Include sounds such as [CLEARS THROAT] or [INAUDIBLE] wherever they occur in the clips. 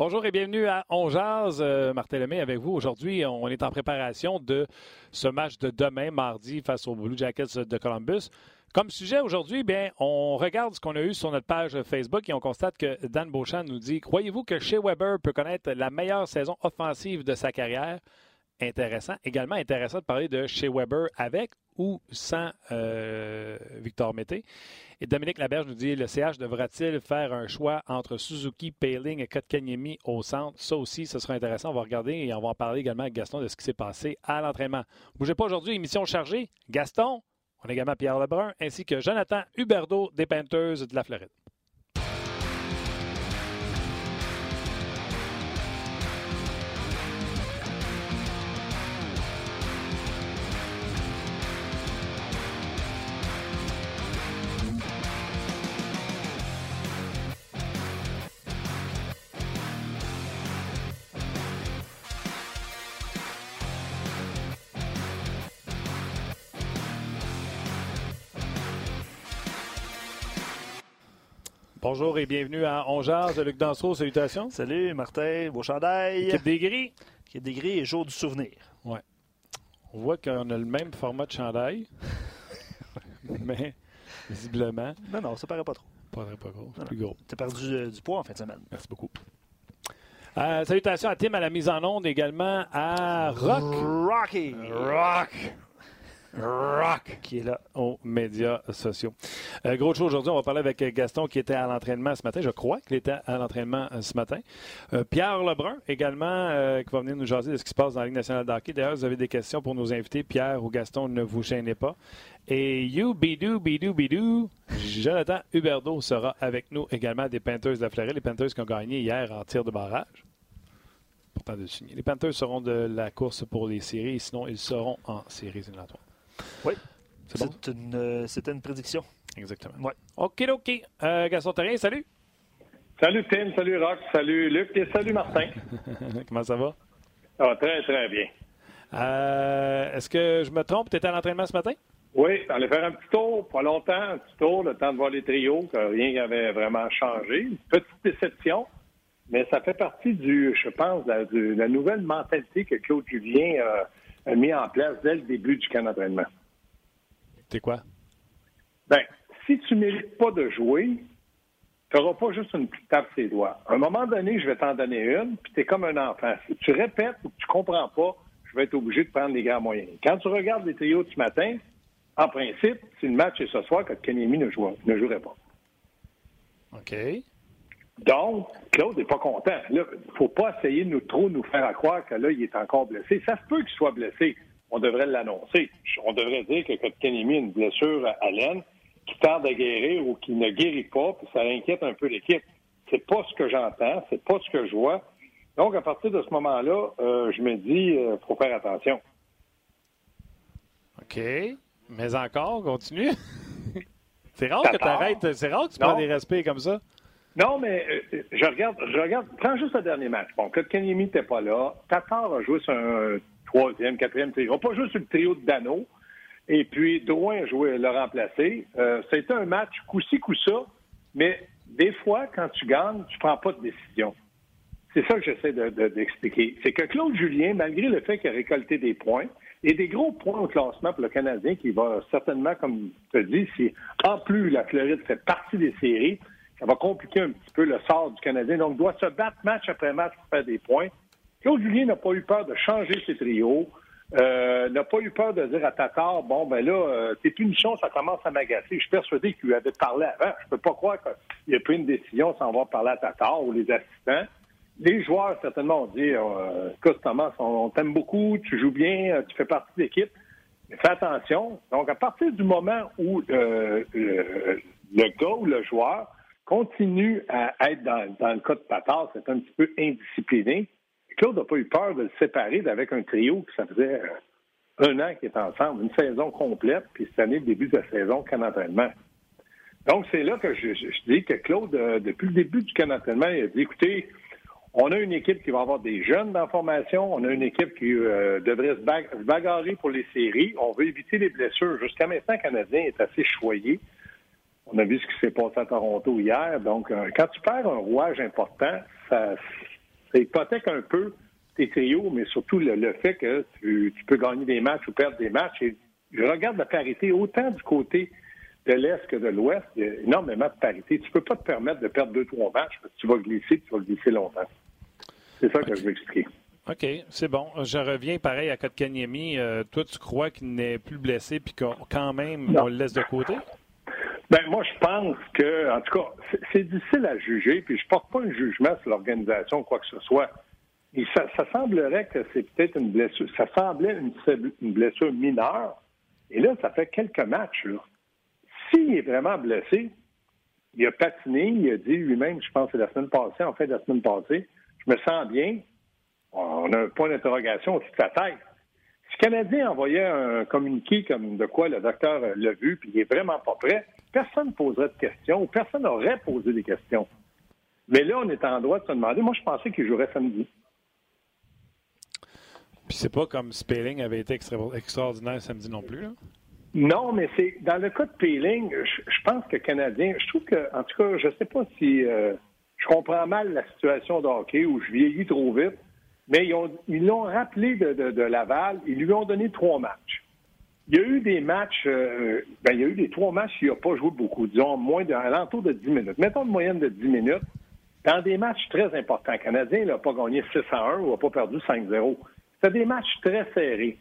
Bonjour et bienvenue à On Jazz. Euh, avec vous. Aujourd'hui, on est en préparation de ce match de demain, mardi, face aux Blue Jackets de Columbus. Comme sujet aujourd'hui, bien, on regarde ce qu'on a eu sur notre page Facebook et on constate que Dan Beauchamp nous dit Croyez-vous que Shea Weber peut connaître la meilleure saison offensive de sa carrière Intéressant. Également intéressant de parler de Shea Weber avec ou sans euh, Victor Mété. Et Dominique Laberge nous dit le CH devra-t-il faire un choix entre Suzuki, Paling et Kotkaniemi au centre? Ça aussi, ce sera intéressant. On va regarder et on va en parler également avec Gaston de ce qui s'est passé à l'entraînement. Bougez pas aujourd'hui, émission chargée. Gaston, on a également Pierre Lebrun ainsi que Jonathan Huberdeau des Panthers de la Floride. Bonjour et bienvenue à Ongears de Luc Dansereau. Salutations. Salut Martin, beau chandail. Équipe des gris. Équipe des gris et jour du souvenir. Ouais. On voit qu'on a le même format de chandail, [LAUGHS] mais visiblement. Non, non, ça paraît pas trop. Paraît pas gros. Plus gros. Tu as perdu euh, du poids en fin de semaine. Merci beaucoup. Euh, salutations à Tim à la mise en onde, également à Rock. Rocky. Rock. Rock qui est là aux médias sociaux. Euh, gros chose aujourd'hui, on va parler avec Gaston qui était à l'entraînement ce matin. Je crois qu'il était à l'entraînement euh, ce matin. Euh, Pierre Lebrun également qui va venir nous jaser de ce qui se passe dans la Ligue nationale d'hockey. D'ailleurs, vous avez des questions pour nos invités. Pierre ou Gaston, ne vous gênez pas. Et you, bidou, bidou, bidou, Jonathan Huberdeau sera avec nous également des Panthers de la Floride. Les Panthers qui ont gagné hier en tir de barrage. Pourtant de signer. Les Panthers seront de la course pour les séries, sinon ils seront en séries éliminatoires. Oui. C'est bon? une, c'était une prédiction. Exactement. Ouais. OK, OK. Euh, Gaston Terrien, salut. Salut Tim, salut Rock, salut Luc et salut Martin. [LAUGHS] Comment ça va? Ah, très, très bien. Euh, est-ce que je me trompe? Tu étais à l'entraînement ce matin? Oui, on allait faire un petit tour, pas longtemps, un petit tour, le temps de voir les trios, que rien n'avait vraiment changé. Une petite déception, mais ça fait partie du, je pense, de la, nouvelle mentalité que Claude Julien a mis en place dès le début du camp d'entraînement. C'est quoi? Ben, si tu ne mérites pas de jouer, tu n'auras pas juste une petite tape ses doigts. À un moment donné, je vais t'en donner une, puis tu es comme un enfant. Si tu répètes ou que tu comprends pas, je vais être obligé de prendre les grands moyens. Quand tu regardes les trios ce matin, en principe, si le match est ce soir, que Kenemi ne, ne jouerait pas. OK. Donc, Claude n'est pas content. il ne faut pas essayer de nous, trop nous faire croire que là, il est encore blessé. Ça se peut qu'il soit blessé on devrait l'annoncer. On devrait dire que Kotkaniemi a une blessure à l'aine qui tarde à guérir ou qui ne guérit pas, puis ça inquiète un peu l'équipe. C'est pas ce que j'entends, c'est pas ce que je vois. Donc, à partir de ce moment-là, euh, je me dis, il euh, faut faire attention. OK. Mais encore, continue. [LAUGHS] c'est rare que tu arrêtes, c'est rare que tu prends des respects comme ça. Non, mais euh, je regarde, je regarde, prends juste le dernier match. Bon, Kotkaniemi n'était pas là. Tatar a joué sur un troisième, quatrième trio. Pas juste sur le trio de Dano. Et puis, Drouin a joué, le remplacé. Euh, C'était un match coup-ci, coup-ça. Mais des fois, quand tu gagnes, tu prends pas de décision. C'est ça que j'essaie d'expliquer. C'est que Claude Julien, malgré le fait qu'il a récolté des points, et des gros points au classement pour le Canadien qui va certainement, comme tu dit, si en plus la Floride fait partie des séries, ça va compliquer un petit peu le sort du Canadien. Donc, doit se battre match après match pour faire des points. Claude Julien n'a pas eu peur de changer ses trios, euh, n'a pas eu peur de dire à Tatar, bon, ben là, euh, tes punitions, ça commence à m'agacer. Je suis persuadé qu'il lui avait parlé avant. Je peux pas croire qu'il a pris une décision sans avoir parlé à Tatar ou les assistants. Les joueurs, certainement, ont dit, euh, Thomas, on, t'aime beaucoup, tu joues bien, euh, tu fais partie de l'équipe. Mais fais attention. Donc, à partir du moment où le, le gars ou le joueur continue à être dans, dans le cas de Tatar, c'est un petit peu indiscipliné, Claude n'a pas eu peur de le séparer avec un trio qui ça faisait euh, un an qu'il est ensemble, une saison complète, puis cette année, le début de la saison, entraînement. Donc, c'est là que je, dis que Claude, euh, depuis le début du camp il a dit, écoutez, on a une équipe qui va avoir des jeunes dans formation, on a une équipe qui euh, devrait se, bagarrer pour les séries, on veut éviter les blessures. Jusqu'à maintenant, le Canadien est assez choyé. On a vu ce qui s'est passé à Toronto hier. Donc, quand tu perds un rouage important, ça, Ça hypothèque un peu tes trios, mais surtout le, fait que tu, peux gagner des matchs ou perdre des matchs. Et je regarde la parité autant du côté de l'Est que de l'Ouest. Il y a énormément de parité. Tu ne peux pas te permettre de perdre deux, trois matchs parce que tu vas glisser, tu vas glisser longtemps. C'est ça que je veux expliquer. OK, c'est bon. Je reviens pareil à Kotkaniemi. Euh, toi, tu crois qu'il n'est plus blessé puis qu'on quand même on le laisse de côté? Ben moi, je pense que, en tout cas, c'est difficile à juger, puis je porte pas un jugement sur l'organisation ou quoi que ce soit. Et ça, semblerait que c'est peut-être une blessure. Ça semblait une, blessure mineure. Et là, ça fait quelques matchs. S'il est vraiment blessé, il a patiné, il a dit lui-même, je pense que c'est la semaine passée, en fait, la semaine passée, je me sens bien. On a un point d'interrogation au-dessus de sa tête. Si le Canadien envoyait un communiqué comme de quoi le docteur l'a vu, puis il est vraiment pas prêt, personne ne poserait de questions, ou personne n'aurait posé des questions. Mais là, on est en droit de se demander. Moi, je pensais qu'il jouerait samedi. Puis c'est pas comme Spelling avait été extraordinaire samedi non plus, là? Non, mais c'est dans le cas de Peeling, je, pense que Canadien, je trouve que, en tout cas, je sais pas si euh, je comprends mal la situation de hockey ou je vieillis trop vite, mais ils l'ont rappelé de, Laval, ils lui ont donné trois matchs. Il y a eu des matchs, euh, ben, il y a eu des trois matchs, il n'a pas joué beaucoup, disons, moins de, l'entour de 10 minutes. Mettons une moyenne de 10 minutes. Dans des matchs très importants, Canadien n'a pas gagné 6 1 ou n'a pas perdu 5-0. C'était des matchs très serrés.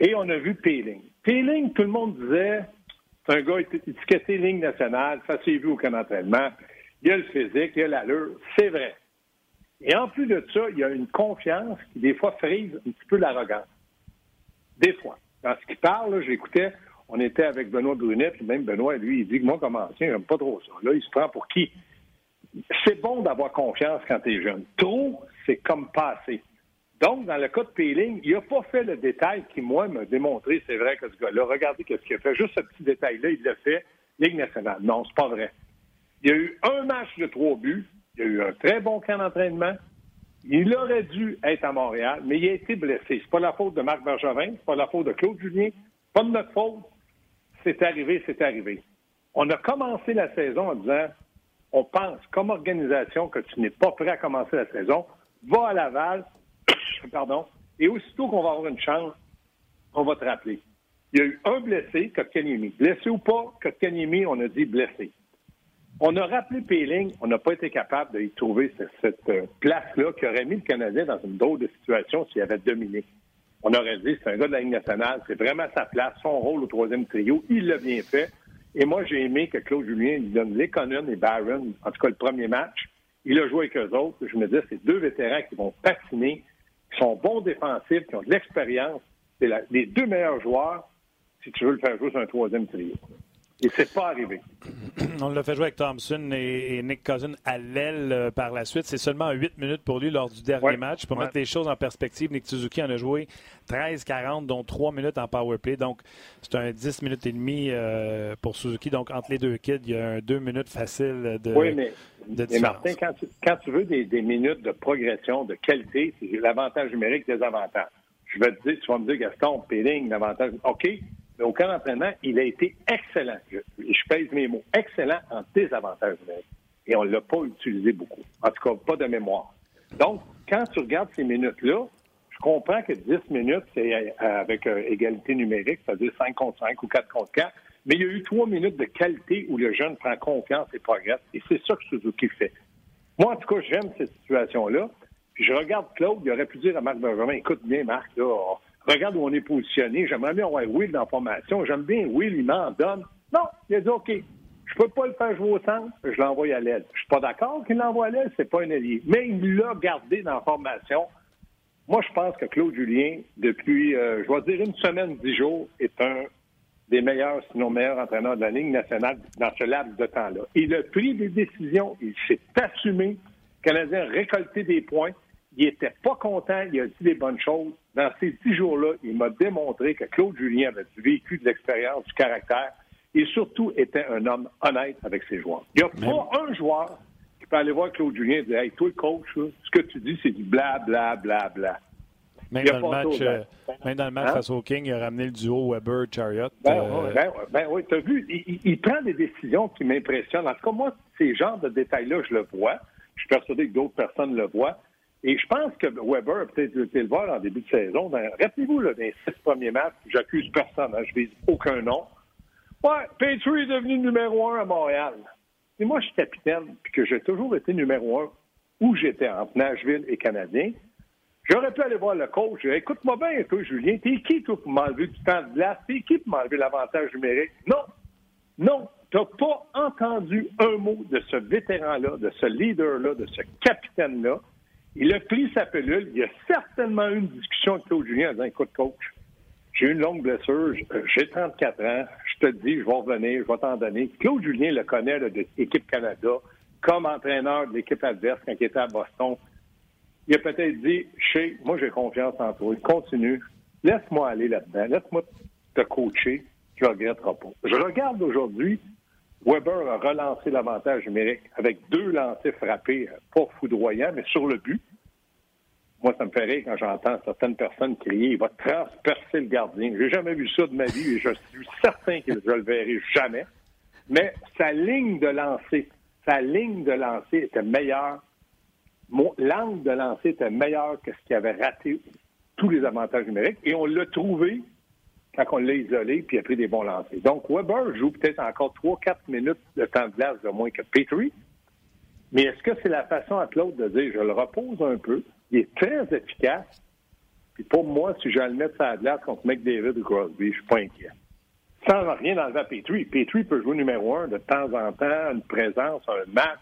Et on a vu Peeling. Peeling, tout le monde disait, c'est un gars étiqueté ligne nationale, ça s'est vu au camp d'entraînement. Il a le physique, il a l'allure. C'est vrai. Et en plus de ça, il y a une confiance qui, des fois, frise un petit peu l'arrogance. Des fois. Dans ce qu'il parle, j'écoutais, on était avec Benoît Brunet, puis même Benoît, lui, il dit que moi, comme ancien, j'aime pas trop ça. Là, il se prend pour qui? C'est bon d'avoir confiance quand tu es jeune. Trop, c'est comme passé. Donc, dans le cas de Peeling, il n'a pas fait le détail qui, moi, m'a démontré, c'est vrai que ce gars-là, regardez ce qu'il a fait. Juste ce petit détail-là, il l'a fait, Ligue nationale. Non, c'est pas vrai. Il y a eu un match de trois buts. Il a eu un très bon camp d'entraînement. Il aurait dû être à Montréal, mais il a été blessé. C'est pas la faute de Marc Bergevin, c'est pas la faute de Claude Julien, pas de notre faute. C'est arrivé, c'est arrivé. On a commencé la saison en disant on pense comme organisation que tu n'es pas prêt à commencer la saison, va à Laval, [COUGHS] pardon, et aussitôt qu'on va avoir une chance, on va te rappeler. Il y a eu un blessé, Kotkaniemi. Blessé ou pas, Kotkaniemi, on a dit blessé. On a rappelé Péling, on n'a pas été capable d'y trouver cette, euh, place-là qui aurait mis le Canadien dans une drôle de situation s'il avait dominé. On aurait dit, c'est un gars de la Ligue nationale, c'est vraiment sa place, son rôle au troisième trio, il l'a bien fait. Et moi, j'ai aimé que Claude Julien lui donne Lekonen et Barron, en tout cas le premier match. Il a joué avec eux autres. Je me dis, c'est deux vétérans qui vont patiner, qui sont bons défensifs, qui ont de l'expérience. C'est les deux meilleurs joueurs si tu veux le faire jouer sur un troisième trio. Et c'est pas arrivé. [CLEARS THROAT] On l'a fait jouer avec Thompson et, Nick Cousin à l'aile euh, par la suite. C'est seulement 8 minutes pour lui lors du dernier match. Pour mettre les choses en perspective, Nick Suzuki en a joué 13-40, dont 3 minutes en power play. Donc, c'est un 10 minutes et demie euh, pour Suzuki. Donc, entre les deux kids, il y a un 2 minutes facile de Oui, mais, Martin, quand tu, veux des, minutes de progression, de qualité, c'est l'avantage numérique, des avantages. Je vais te dire, tu vas me dire, Gaston, Péling, l'avantage. OK, mais au cas d'entraînement, il a été excellent. Je, pèse mes mots. Excellent en désavantage Et on ne l'a pas utilisé beaucoup. En tout cas, pas de mémoire. Donc, quand tu regardes ces minutes-là, je comprends que 10 minutes, c'est euh, avec euh, égalité numérique, c'est-à-dire 5 contre 5 ou 4 contre 4. Mais il y a eu 3 minutes de qualité où le jeune prend confiance et progresse. Et c'est ça que Suzuki fait. Moi, en tout cas, j'aime cette situation-là. Puis je regarde Claude, il aurait pu dire à Marc Benjamin, écoute bien, Marc, là, regarde où on est positionné. J'aimerais bien avoir Will dans la formation. J'aime bien Will, il m'en donne. Non, il a dit OK. Je peux pas le faire jouer au centre, je l'envoie à l'aide. Je suis pas d'accord qu'il l'envoie à l'aide, c'est pas un allié. Mais il l'a gardé dans la formation. Moi, je pense que Claude Julien, depuis, euh, je vais dire une semaine, dix jours, est un des meilleurs, sinon meilleurs entraîneurs de la Ligue nationale dans ce laps de temps-là. Il a pris des décisions, il s'est assumé. Le Canadien a récolté des points. Il était pas content, il a dit des bonnes choses. Dans ces dix jours-là, il m'a démontré que Claude Julien avait du vécu, de l'expérience, du caractère et surtout était un homme honnête avec ses joueurs. Il n'y a pas un joueur qui peut aller voir Claude Julien et dire Hey, toi, le coach, ce que tu dis, c'est du bla, bla, bla, bla. Même dans, le match, euh, même dans le match, face au King, il a ramené le duo Weber-Chariot. Ben, euh... ben, ben, oui, tu as vu, il, prend des décisions qui m'impressionnent. En tout cas, moi, ces genres de détails-là, je le vois. Je suis persuadé que d'autres personnes le voient. Et je pense que Weber a peut-être été le voir en début de saison. Rappelez-vous, dans les six premiers matchs, j'accuse personne, hein, je vise aucun nom. Ouais, Petrie est devenu numéro un à Montréal. Et moi, je suis capitaine, puis que j'ai toujours été numéro un où j'étais, entre Nashville et Canadien. J'aurais pu aller voir le coach. Écoute-moi bien, toi, Julien, t'es qui, toi, pour m'enlever du temps de glace? T'es qui pour m'enlever l'avantage numérique? Non! Non! T'as pas entendu un mot de ce vétéran-là, de ce leader-là, de ce capitaine-là. Il a pris sa pelule. Il y a certainement eu une discussion avec Claude Julien en disant Écoute, coach, j'ai une longue blessure, j'ai 34 ans, je te dis, je vais revenir, je vais t'en donner. Claude Julien le connaît de l'équipe Canada comme entraîneur de l'équipe adverse quand il était à Boston. Il a peut-être dit Chez, moi j'ai confiance en toi, continue, laisse-moi aller là-dedans, laisse-moi te coacher, tu ne regretteras pas. Je regarde aujourd'hui, Weber a relancé l'avantage numérique avec deux lancers frappés, pas foudroyants, mais sur le but. Moi, ça me fait rire quand j'entends certaines personnes crier il va transpercer le gardien. J'ai jamais vu ça de ma vie et je suis certain que je le verrai jamais. Mais sa ligne de lancer, sa ligne de lancer était meilleure. L'angle de lancer était meilleur que ce qui avait raté tous les avantages numériques. Et on l'a trouvé quand on l'a isolé puis a pris des bons lancers. Donc, Weber joue peut-être encore 3-4 minutes de temps de glace de moins que Petrie. Mais est-ce que c'est la façon à Claude de dire je le repose un peu, il est très efficace. Puis pour moi, si je le mets sur la glace contre McDavid ou Crosby, je suis pas inquiet. Sans rien enlever à Petrie. Petrie peut jouer numéro un de temps en temps, une présence, un match.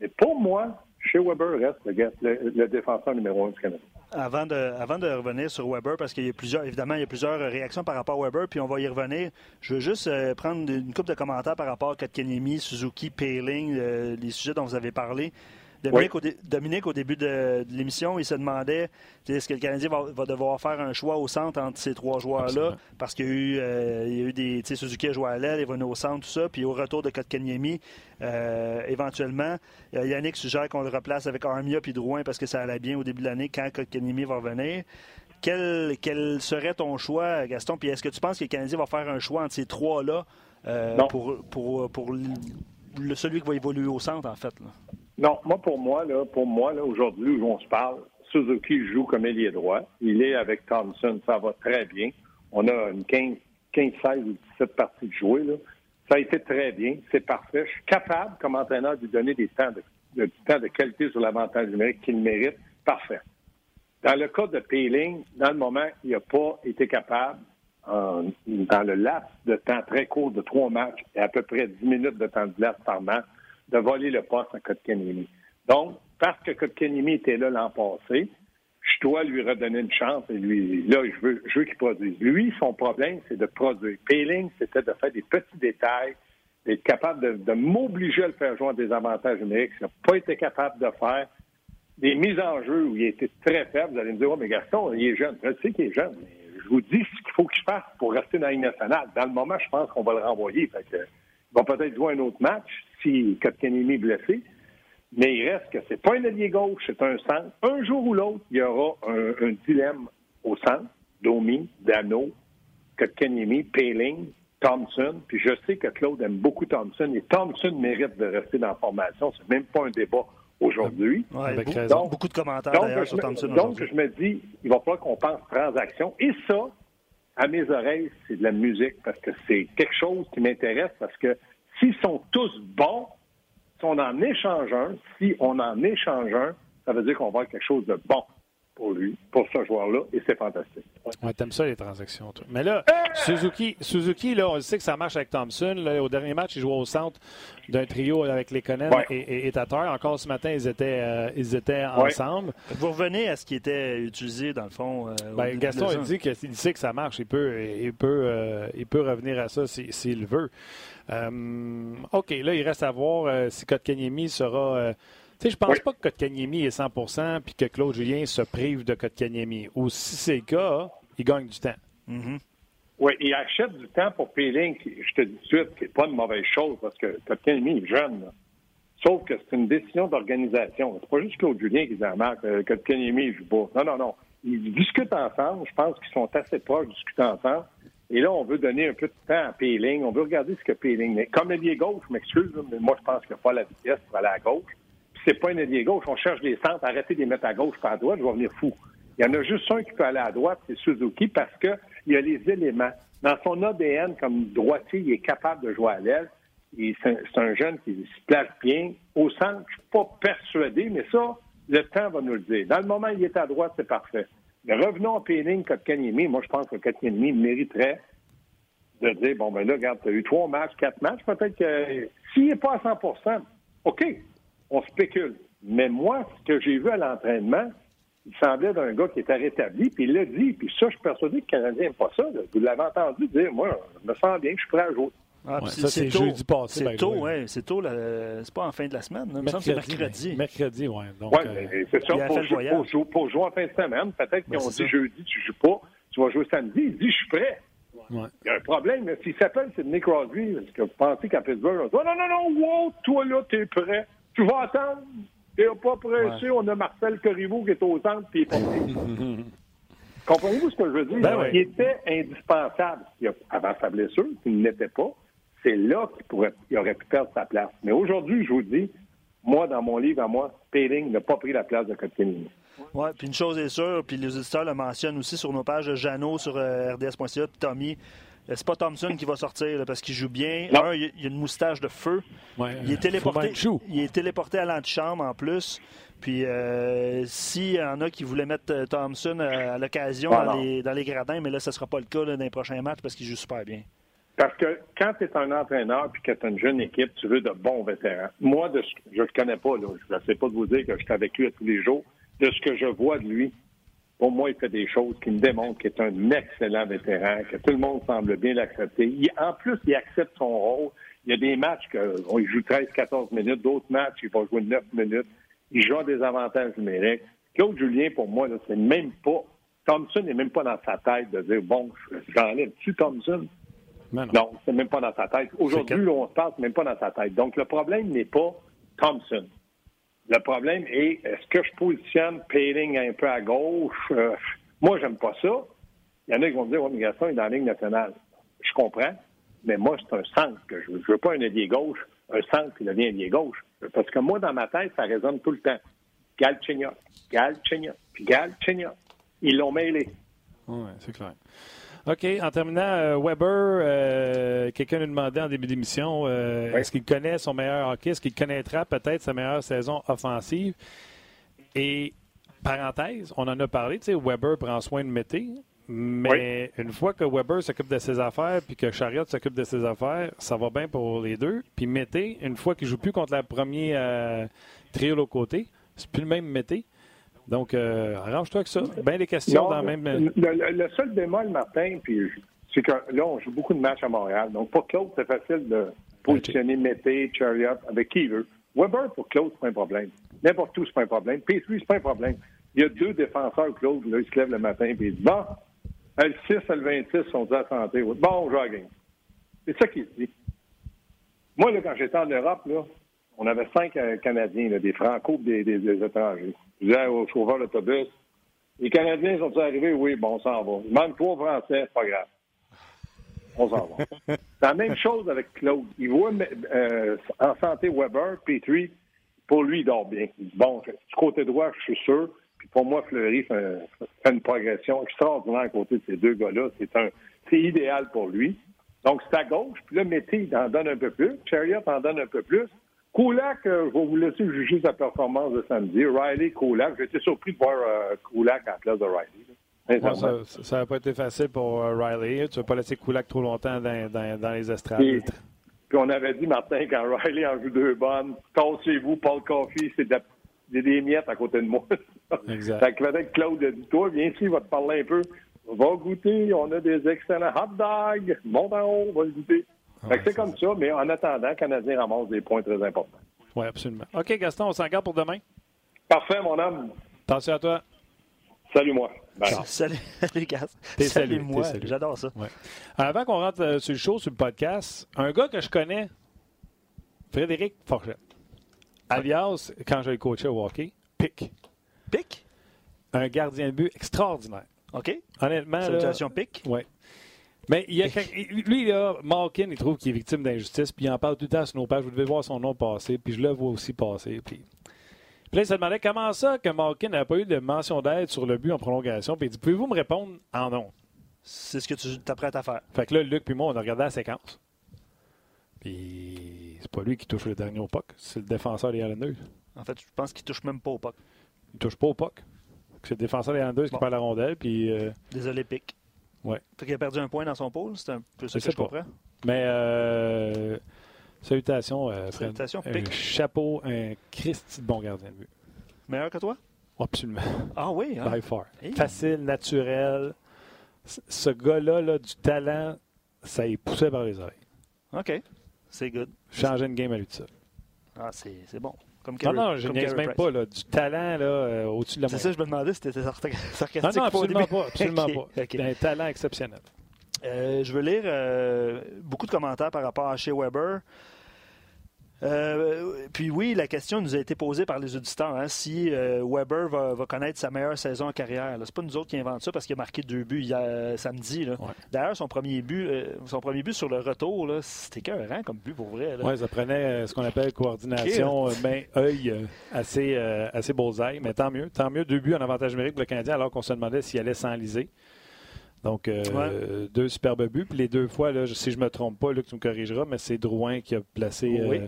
Mais pour moi, chez Weber reste le, défenseur numéro un du Canada. Avant de, revenir sur Weber, parce qu'il y a plusieurs, évidemment, il y a plusieurs réactions par rapport à Weber, puis on va y revenir. Je veux juste euh, prendre une coupe de commentaires par rapport à Kotkaniemi, Suzuki, Paling, euh, les sujets dont vous avez parlé. Dominique, au, début de, l'émission, il se demandait est-ce que le Canadien va, devoir faire un choix au centre entre ces trois joueurs-là? Parce qu'il y a eu, euh, il y a eu des. Suzuki a joué à l'aile, il au centre, tout ça. Puis au retour de Kotkaniemi, euh, éventuellement, euh, Yannick suggère qu'on le replace avec Armia puis Drouin parce que ça allait bien au début de l'année quand Kotkaniemi va revenir. Quel, quel, serait ton choix, Gaston? Puis est-ce que tu penses que le Canadien va faire un choix entre ces trois-là pour, pour, pour celui qui va évoluer au centre, en fait? Non, moi, pour moi, là, pour moi, là, aujourd'hui, où on se parle, Suzuki joue comme ailier droit. Il est avec Thompson, ça va très bien. On a une 15, 15 16 ou 17 parties de jouer. Ça a été très bien, c'est parfait. Je suis capable, comme entraîneur, de lui donner des temps de, du temps de qualité sur l'avantage numérique qu'il mérite. Parfait. Dans le cas de Peeling, dans le moment, il n'a pas été capable, dans le laps de temps très court de trois matchs et à peu près 10 minutes de temps de glace par match, de voler le poste à Kotkaniemi. Donc, parce que Kotkaniemi était là l'an passé, je dois lui redonner une chance et lui, là, je veux, je veux qu'il produise. Lui, son problème, c'est de produire. Payling, c'était de faire des petits détails, d'être capable de, m'obliger à le faire jouer des avantages numériques. Il n'a pas été capable de faire des mises en jeu où il était très faible. Vous allez me dire, oh, mais Gaston, il est jeune. Je sais qu'il est jeune, mais je vous dis ce qu'il faut qu'il fasse pour rester dans la nationale. Dans le moment, je pense qu'on va le renvoyer. Fait que, il va peut-être jouer un autre match si Kotkaniemi est blessé. Mais il reste que c'est pas un allié gauche, c'est un centre. Un jour ou l'autre, il y aura un, dilemme au centre. Domi, Dano, Kotkaniemi, Payling, Thompson. Puis je sais que Claude aime beaucoup Thompson et Thompson mérite de rester dans la formation. C'est même pas un débat aujourd'hui. avec donc, beaucoup de commentaires d'ailleurs sur Thompson. Donc, je me dis, il va falloir qu'on pense transaction. Et ça, à mes oreilles, c'est de la musique parce que c'est quelque chose qui m'intéresse parce que s'ils sont tous bons, si on en échange un, si on en échange un, ça veut dire qu'on va avoir quelque chose de bon pour lui, pour ce joueur-là, et c'est fantastique. Ouais, t'aimes ça les transactions, toi. Mais là, Suzuki, Suzuki, là, on sait que ça marche avec Thompson. au dernier match, il jouait au centre d'un trio avec les et, et, Tatar. Encore ce matin, ils étaient, euh, ils étaient ensemble. Vous revenez à ce qui était utilisé, dans le fond. Euh, ben, Gaston, il dit qu'il sait que ça marche. Il peut, il peut, euh, il peut revenir à ça s'il veut. OK, là, il reste à voir si Kotkaniemi sera sais, je pense pas que Kotkaniemi est 100% puis que Claude Julien se prive de Kotkaniemi. Ou si c'est le cas, il gagne du temps. Mm-hmm. Oui, il achète du temps pour Péling, je te dis tout de suite, qui n'est pas une mauvaise chose parce que Kotkaniemi est jeune. Sauf que c'est une décision d'organisation. C'est pas juste Claude Julien qui dit à Marc, euh, Kotkaniemi, je joue pas. Non, non, non. Ils discutent ensemble. Je pense qu'ils sont assez proches, discutent ensemble. Et là, on veut donner un peu de temps à Péling. On veut regarder ce que Péling. Mais comme est gauche, je m'excuse, mais moi, je pense qu'il n'y a pas la vitesse pour aller à gauche c'est pas un ailier gauche. On cherche des centres, arrêtez de les mettre à gauche pas à droite, je vais venir fou. Il y en a juste un qui peut aller à droite, c'est Suzuki, parce qu'il y a les éléments. Dans son ADN, comme droitier, il est capable de jouer à l'aile. C'est un jeune qui se place bien. Au centre, je suis pas persuadé, mais ça, le temps va nous le dire. Dans le moment où il est à droite, c'est parfait. Mais revenons à Péling, Kotkaniemi. Moi, je pense que Kotkaniemi mériterait de dire, bon, ben là, regarde, tu as eu trois matchs, quatre matchs, peut-être que s'il n'est pas à 100% OK, on spécule. Mais moi, ce que j'ai vu à l'entraînement, il semblait d'un gars qui était rétabli, puis il l'a dit. Puis ça, je suis persuadé que le Canadien n'aime pas ça. Vous l'avez entendu dire, moi, je me sens bien, je suis prêt à jouer. Ah, ça, c'est jeudi passé. C'est tôt, oui. C'est tôt. C'est pas en fin de la semaine. Mercredi. mercredi. Mercredi, oui. Oui, euh, c'est ça. Pour, jouer, pour, jouer, pour, jouer, en fin de semaine, peut-être qu'ils ont dit jeudi, tu ne joues pas, tu vas jouer samedi. Il dit, je suis prêt. Il y a un problème. mais S'il s'appelle Sidney Crosby, est-ce que vous pensez qu'à Pittsburgh, on dit, non, non, non, wow, toi là, t'es prêt. Tu vas attendre. T'es pas pressé. On a Marcel Corriveau qui est au centre, puis il est pas [LAUGHS] Comprenez-vous ce que je veux dire? Ben il était indispensable avant sa blessure, il ne l'était pas. C'est là qu'il pourrait, il aurait pu perdre sa place. Mais aujourd'hui, je vous dis, moi, dans mon livre, à moi, Payling n'a pas pris la place de Kotkaniemi. Oui, puis une chose est sûre, puis les auditeurs le mentionnent aussi sur nos pages de Jeannot sur euh, RDS.ca, puis Tommy. Euh, c'est pas Thompson qui va sortir parce qu'il joue bien. Un, il a une moustache de feu. il, est téléporté, il est téléporté à l'antichambre en plus. Puis euh, s'il y en a qui voulaient mettre Thompson à l'occasion dans, les, dans les gradins, mais là, ce ne sera pas le cas dans les prochains matchs parce qu'il joue super bien. Parce que quand tu es un entraîneur puis que tu as une jeune équipe, tu veux de bons vétérans. Moi, de je ne le connais pas, là, je ne sais pas de vous dire que je suis avec lui à tous les jours. De ce que je vois de lui, pour moi, il fait des choses qui me démontrent qu'il est un excellent vétéran, que tout le monde semble bien l'accepter. En plus, il accepte son rôle. Il y a des matchs qu'il joue 13-14 minutes, d'autres matchs, il va jouer 9 minutes. Il joue des avantages numériques. Claude Julien, pour moi, c'est même pas. Thompson n'est même pas dans sa tête de dire bon, j'enlève-tu Thompson? Non, c'est même pas dans sa tête. Aujourd'hui, on se passe même pas dans sa tête. Donc, le problème n'est pas Thompson. Le problème est, est-ce que je positionne Payling un peu à gauche? Euh, moi, j'aime pas ça. Il y en a qui vont dire, oh, Gaston est dans la ligne nationale. Je comprends, mais moi, c'est un centre que je veux. Je veux pas un ailier gauche, un centre qui devient ailier gauche. Parce que moi, dans ma tête, ça résonne tout le temps. Galchenyuk, Galchenyuk, puis Galchenyuk. Ils l'ont mêlé. Oui, c'est clair. OK. En terminant, euh, Weber, euh, quelqu'un nous demandait en début d'émission euh, est-ce qu'il connaît son meilleur hockey? Est-ce qu'il connaîtra peut-être sa meilleure saison offensive? Et, parenthèse, on en a parlé, tu sais, Weber prend soin de Mété. Mais une fois que Weber s'occupe de ses affaires puis que Chariot s'occupe de ses affaires, ça va bien pour les deux. Puis Mété, une fois qu'il joue plus contre la première trio de côté, c'est plus le même Mété. Donc, euh, arrange-toi avec ça. Bien des questions dans le même. Le, seul bémol, Martin, puis c'est que là, on joue beaucoup de matchs à Montréal. Donc, pour Claude, c'est facile de positionner Mété, Chariot avec qui il veut. Weber, pour Claude, c'est pas un problème. N'importe où, c'est pas un problème. Petrie, c'est pas un problème. Il y a deux défenseurs, Claude, là, ils se lèvent le matin et ils disent Bon, le 6 et le 26 sont à santé. Bon, jogging. C'est ça qu'il se dit. Moi, là, quand j'étais en Europe, là, on avait cinq euh, Canadiens, des Franco des, des, étrangers. Je disais au chauffeur d'autobus, les Canadiens sont arrivés? Oui, bon, on s'en va. Il manque trois Français, pas grave. On s'en va. C'est [LAUGHS] la même chose avec Claude. Il voit euh, en santé Weber, Petrie, pour lui, il dort bien. Bon, du côté droit, je suis sûr. Puis pour moi, Fleury fait, une progression extraordinaire à côté de ces deux gars-là. C'est un, c'est idéal pour lui. Donc, c'est à gauche. Puis là, Mété, il en donne un peu plus. Chariot en donne un peu plus. Kulak, euh, je vais vous laisser juger sa performance de samedi. Riley, Kulak. J'ai été surpris de voir euh, Kulak en place de Riley. ça n'a pas été facile pour euh, Riley. Tu ne vas pas laisser Kulak trop longtemps dans, les estrades? Puis, on avait dit, Martin, quand [LAUGHS] Riley en joue deux bonnes, tassez-vous, Paul Coffey, c'est des miettes à côté de moi. [LAUGHS] exact. fait que peut-être Claude a dit, toi, viens ici, va te parler un peu. Va goûter, on a des excellents hot dogs. Monte en haut, va le goûter c'est comme ça, mais en attendant, le Canadien ramasse des points très importants. Oui, absolument. OK, Gaston, on s'en garde pour demain? Parfait, mon homme. Attention à toi. Salut [LAUGHS] moi. Salut, salut Gaston. Salut, moi. J'adore ça. Avant qu'on rentre euh, sur le show, sur le podcast, un gars que je connais, Frédéric Forchette. Alias, quand j'ai coaché au hockey, Pic. Pic? Un gardien de but extraordinaire. OK. Honnêtement. Salutations Pic. Oui. Mais il y a lui, là, Malkin, il trouve qu'il est victime d'injustice, puis il en parle tout le temps sur nos pages. Vous devez voir son nom passer, puis je le vois aussi passer. Puis Puis là, il se demandait comment ça que Malkin n'a pas eu de mention d'aide sur le but en prolongation. Puis il dit Pouvez-vous me répondre en non C'est ce que tu t'apprêtes à faire. Fait que là, Luc puis moi, on a regardé la séquence. Puis c'est pas lui qui touche le dernier au puck, c'est le défenseur des Islanders. En fait, je pense qu'il touche même pas au puck. Il touche pas au puck. C'est le défenseur des Islanders Bon. qui perd la rondelle. Puis, euh, Désolé, Pic. Ouais. Fait qu'il a perdu un point dans son pôle, c'est un peu ça que je pas. comprends. mais euh, salutations, euh, Fred. Salutations, Un chapeau, un Christy de bon gardien de but. Meilleur que toi? Absolument. Ah oui, hein? By far. Hey. Facile, naturel. Ce gars-là, là, du talent, ça y poussait par les oreilles. OK. C'est good. Changer une game à lui de ça. Ah, c'est bon. Comme Non, non, je niaise même Price. pas. Là, du talent là, euh, au-dessus de la C'est moyenne. ça, je me demandais si c'était sarca- sarcastique Non, non, absolument pas. Absolument [LAUGHS] pas. Un talent exceptionnel. Euh, je veux lire euh, beaucoup de commentaires par rapport à chez Weber. Euh, puis oui, la question nous a été posée par les auditeurs hein, si euh, Weber va, va connaître sa meilleure saison en carrière. C'est pas nous autres qui inventons ça parce qu'il a marqué deux buts hier, euh, samedi. Ouais. D'ailleurs, son premier but, euh, son premier but sur le retour, c'était écœurant comme but pour vrai. Oui, ça prenait ce qu'on appelle coordination main-œil euh, assez, assez bullseye, mais tant mieux. Tant mieux, deux buts en avantage numérique pour le Canadien, alors qu'on se demandait s'il allait s'enliser. Donc, euh, Ouais. deux superbes buts. Puis les deux fois, là, si je ne me trompe pas, Luc, tu me corrigeras, mais c'est Drouin qui a placé, euh,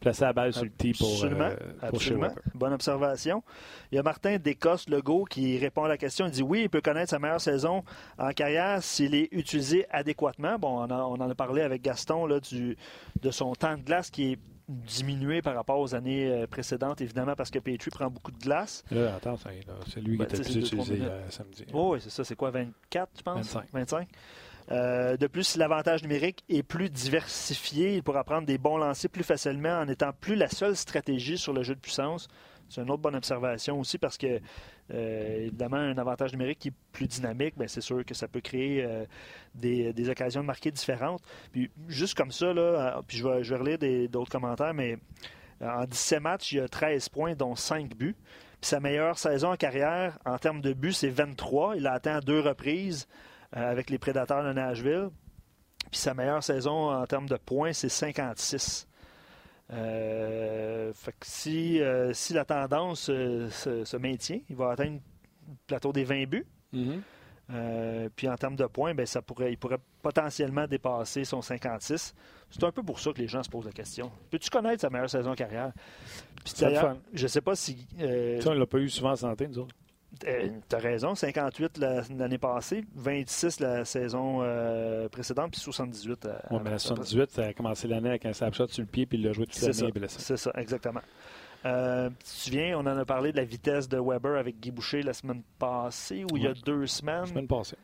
placé la balle sur le tee pour, Absolument. euh, pour Absolument. Bonne observation. Il y a Martin Descostes-Legault qui répond à la question. Il dit oui, il peut connaître sa meilleure saison en carrière s'il est utilisé adéquatement. Bon, on, a- on en a parlé avec Gaston là, du, de son temps de glace qui est diminué par rapport aux années euh, précédentes, évidemment, parce que Petrie prend beaucoup de glace. Là, attends, c'est lui Ben, qui était plus utilisé euh, samedi. Oh, oui, c'est ça. C'est quoi, 24, je pense? 25. 25. Euh, de plus, si l'avantage numérique est plus diversifié, il pourra prendre des bons lancers plus facilement en n'étant plus la seule stratégie sur le jeu de puissance. C'est une autre bonne observation aussi parce que, euh, évidemment, un avantage numérique qui est plus dynamique, ben, c'est sûr que ça peut créer euh, des, occasions de marquer différentes. Puis, juste comme ça, là, euh, puis je vais, relire d'autres commentaires, mais en 17 matchs, il a 13 points, dont 5 buts. Puis sa meilleure saison en carrière, en termes de buts, c'est 23. Il a atteint à deux reprises avec les Prédateurs de Nashville. Puis sa meilleure saison en termes de points, c'est 56. Euh, fait que si, euh, si la tendance euh, se, se maintient, il va atteindre le plateau des 20 buts. Mhm. Euh, puis en termes de points, ben, ça pourrait, il pourrait potentiellement dépasser son 56. C'est un peu pour ça que les gens se posent la question. Peux-tu connaître sa meilleure saison carrière? Puis d'ailleurs, je ne sais pas si. euh, Ça, on ne l'a pas eu souvent en santé, nous autres. Tu as raison, 58 la- l'année passée, 26 la saison euh, précédente, puis 78. euh, Ouais, mais la avant. 78, ça a commencé l'année avec un slapshot sur le pied, puis il l'a joué toute l'année blessé. c'est ça, exactement. Euh, tu te souviens, on en a parlé de la vitesse de Weber avec Guy Boucher la semaine passée ou il y a deux semaines? La semaine passée.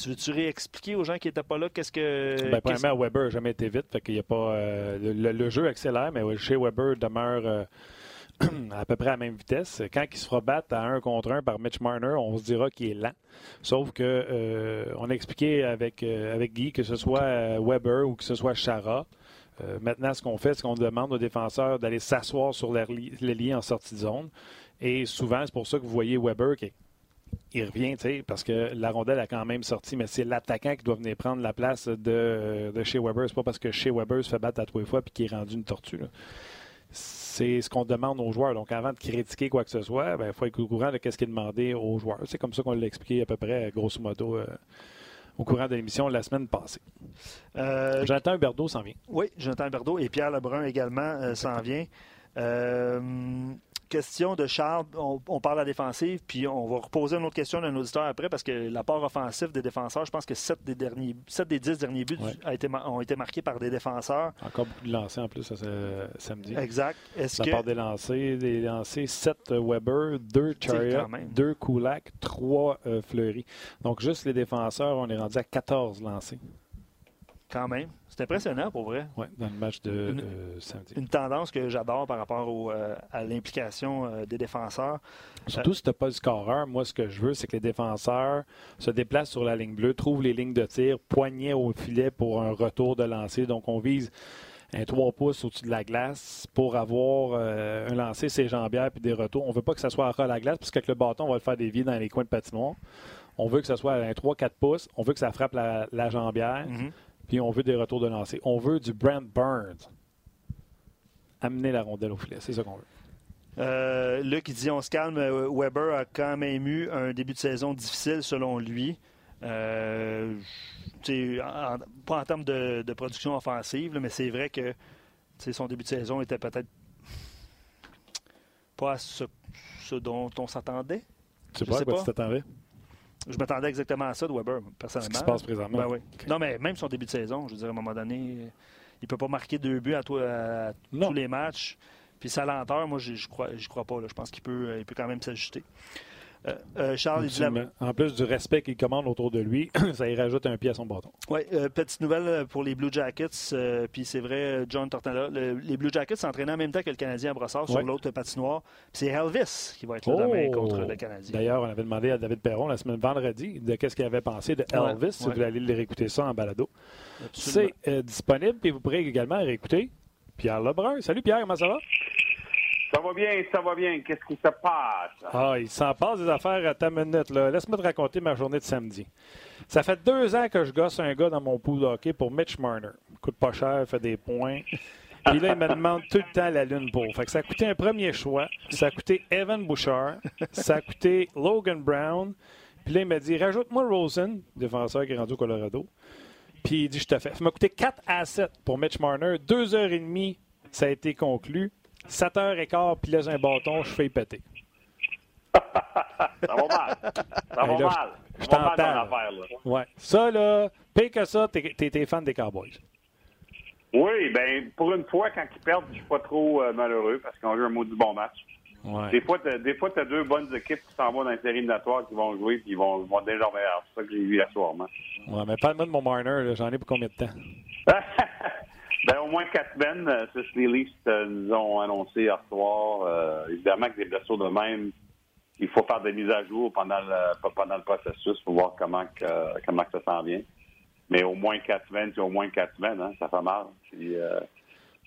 Tu veux-tu réexpliquer aux gens qui n'étaient pas là qu'est-ce que. Ben, premièrement, Weber n'a jamais été vite. Fait qu'il a pas, euh, le, le- jeu accélère, mais chez Weber demeure à peu près à la même vitesse. Quand il se fera battre à un contre un par Mitch Marner, on se dira qu'il est lent. Sauf que euh, on a expliqué avec, euh, avec Guy que ce soit euh, Weber ou que ce soit Chara. maintenant, ce qu'on fait, c'est qu'on demande aux défenseurs d'aller s'asseoir sur les li- les liens en sortie de zone. Et souvent, c'est pour ça que vous voyez Weber qui revient, parce que la rondelle a quand même sorti, mais c'est l'attaquant qui doit venir prendre la place de, chez Weber. C'est pas parce que chez Weber se fait battre à les fois puis qu'il est rendu une tortue. C'est ce qu'on demande aux joueurs. Donc, avant de critiquer quoi que ce soit, il faut être au courant de ce qui est demandé aux joueurs. C'est comme ça qu'on l'a expliqué à peu près, grosso modo, euh, au courant de l'émission la semaine passée. Euh, Jonathan Huberdeau s'en vient. Oui, Jonathan Berdo et Pierre Lebrun également euh, s'en vient. Euh, question de Charles, on, on parle à la défensive, puis on va reposer une autre question d'un auditeur après parce que l'apport offensif des défenseurs, je pense que 7 des, derniers, 7 des 10 derniers buts Ouais. a été, ont été marqués par des défenseurs. Encore beaucoup de lancers en plus ça, samedi. Exact. Est-ce La part que. des lancers, des lancers 7 Weber, 2 Chariot, quand même. 2 Kulak, 3 Fleury. Donc, juste les défenseurs, on est rendu à 14 lancés Quand même. C'est impressionnant pour vrai. ouais, dans le match de Une- euh, samedi. Une tendance que j'adore par rapport au, euh, à l'implication euh, des défenseurs. Surtout si tu n'as pas le scoreur, moi, ce que je veux, c'est que les défenseurs se déplacent sur la ligne bleue, trouvent les lignes de tir, poignet au filet pour un retour de lancer. Donc, on vise un 3 pouces au-dessus de la glace pour avoir un lancer, ses jambières puis des retours. On veut pas que ça soit à ras la glace, parce qu'avec le bâton, on va le faire dévier dans les coins de patinoire. On veut que ça soit un 3-4 pouces. On veut que ça frappe la, la jambière. Mhm. Puis on veut des retours de lancer. On veut du Brent Burns. Amener la rondelle au filet. C'est ça qu'on veut. Euh, Luc, il dit on se calme. Weber a quand même eu un début de saison difficile selon lui. Euh, pas en termes de, production offensive, mais c'est vrai que son début de saison était peut-être pas ce, dont on s'attendait. Tu sais pas à quoi tu t'attendais? Je m'attendais exactement à ça de Weber, personnellement. Ce qui se passe présentement. Ben non, mais même son début de saison, je veux dire, à un moment donné, il ne peut pas marquer deux buts à, tous les matchs. Puis sa lenteur, moi, je ne crois, crois pas. Je pense qu'il peut, il peut quand même s'ajuster. Euh, euh, Charles, il En plus du respect qu'il commande autour de lui, [CLEARS THROAT] ça y rajoute un pied à son bâton. Oui, euh, petite nouvelle pour les Blue Jackets. puis c'est vrai, John Tortella, les Blue Jackets s'entraînaient en même temps que le Canadien à Brossard sur l'autre patinoire. c'est Elvis qui va être là demain oh! contre le Canadien. D'ailleurs, on avait demandé à David Perron la semaine vendredi de qu'est-ce qu'il avait pensé de Elvis. Si vous voulez aller réécouter ça en balado. C'est disponible. Puis vous pourrez également réécouter Pierre Lebrun. Salut Pierre, comment ça va? Ça va bien, ça va bien. Qu'est-ce qui se passe? Ah, il s'en passe des affaires à ta minute. Laisse-moi te raconter ma journée de samedi. Ça fait deux ans que je gosse un gars dans mon pool hockey pour Mitch Marner. Coûte pas cher, fait des points. Puis là, il me demande tout le temps la lune pour. Fait que ça a coûté un premier choix. Ça a coûté Evan Bouchard. Ça a coûté Logan Brown. Puis là, il m'a dit rajoute-moi Rosen, défenseur qui est rendu au Colorado. Puis il dit je te fais. Ça m'a coûté 4 à 7 pour Mitch Marner. Deux heures et demie, ça a été conclu. 7h15, puis laisse un bâton, je fais péter. ça va mal. Ça va mal. Je t'entends. Ouais. Ça, là, pire que ça, t'es es, fan des Cowboys. Oui, ben pour une fois, quand ils perdent, je suis pas trop euh, malheureux parce qu'on a eu un du bon match. Ouais. Des fois, tu as deux bonnes équipes qui s'en vont dans les séries qui vont jouer puis ils vont, vont donner leur meilleur. C'est ça que j'ai vu à soir. Ouais, mais parle-moi de mon Marner, j'en ai pour combien de temps? [LAUGHS] Ben, au moins quatre semaines, euh, c'est ce que les Leafs euh, nous ont annoncé hier soir. Euh, évidemment que des blessures de même, il faut faire des mises à jour pendant le, pendant le processus pour voir comment, que, comment que ça s'en vient. Mais au moins quatre semaines, c'est au moins quatre semaines, hein, ça fait mal.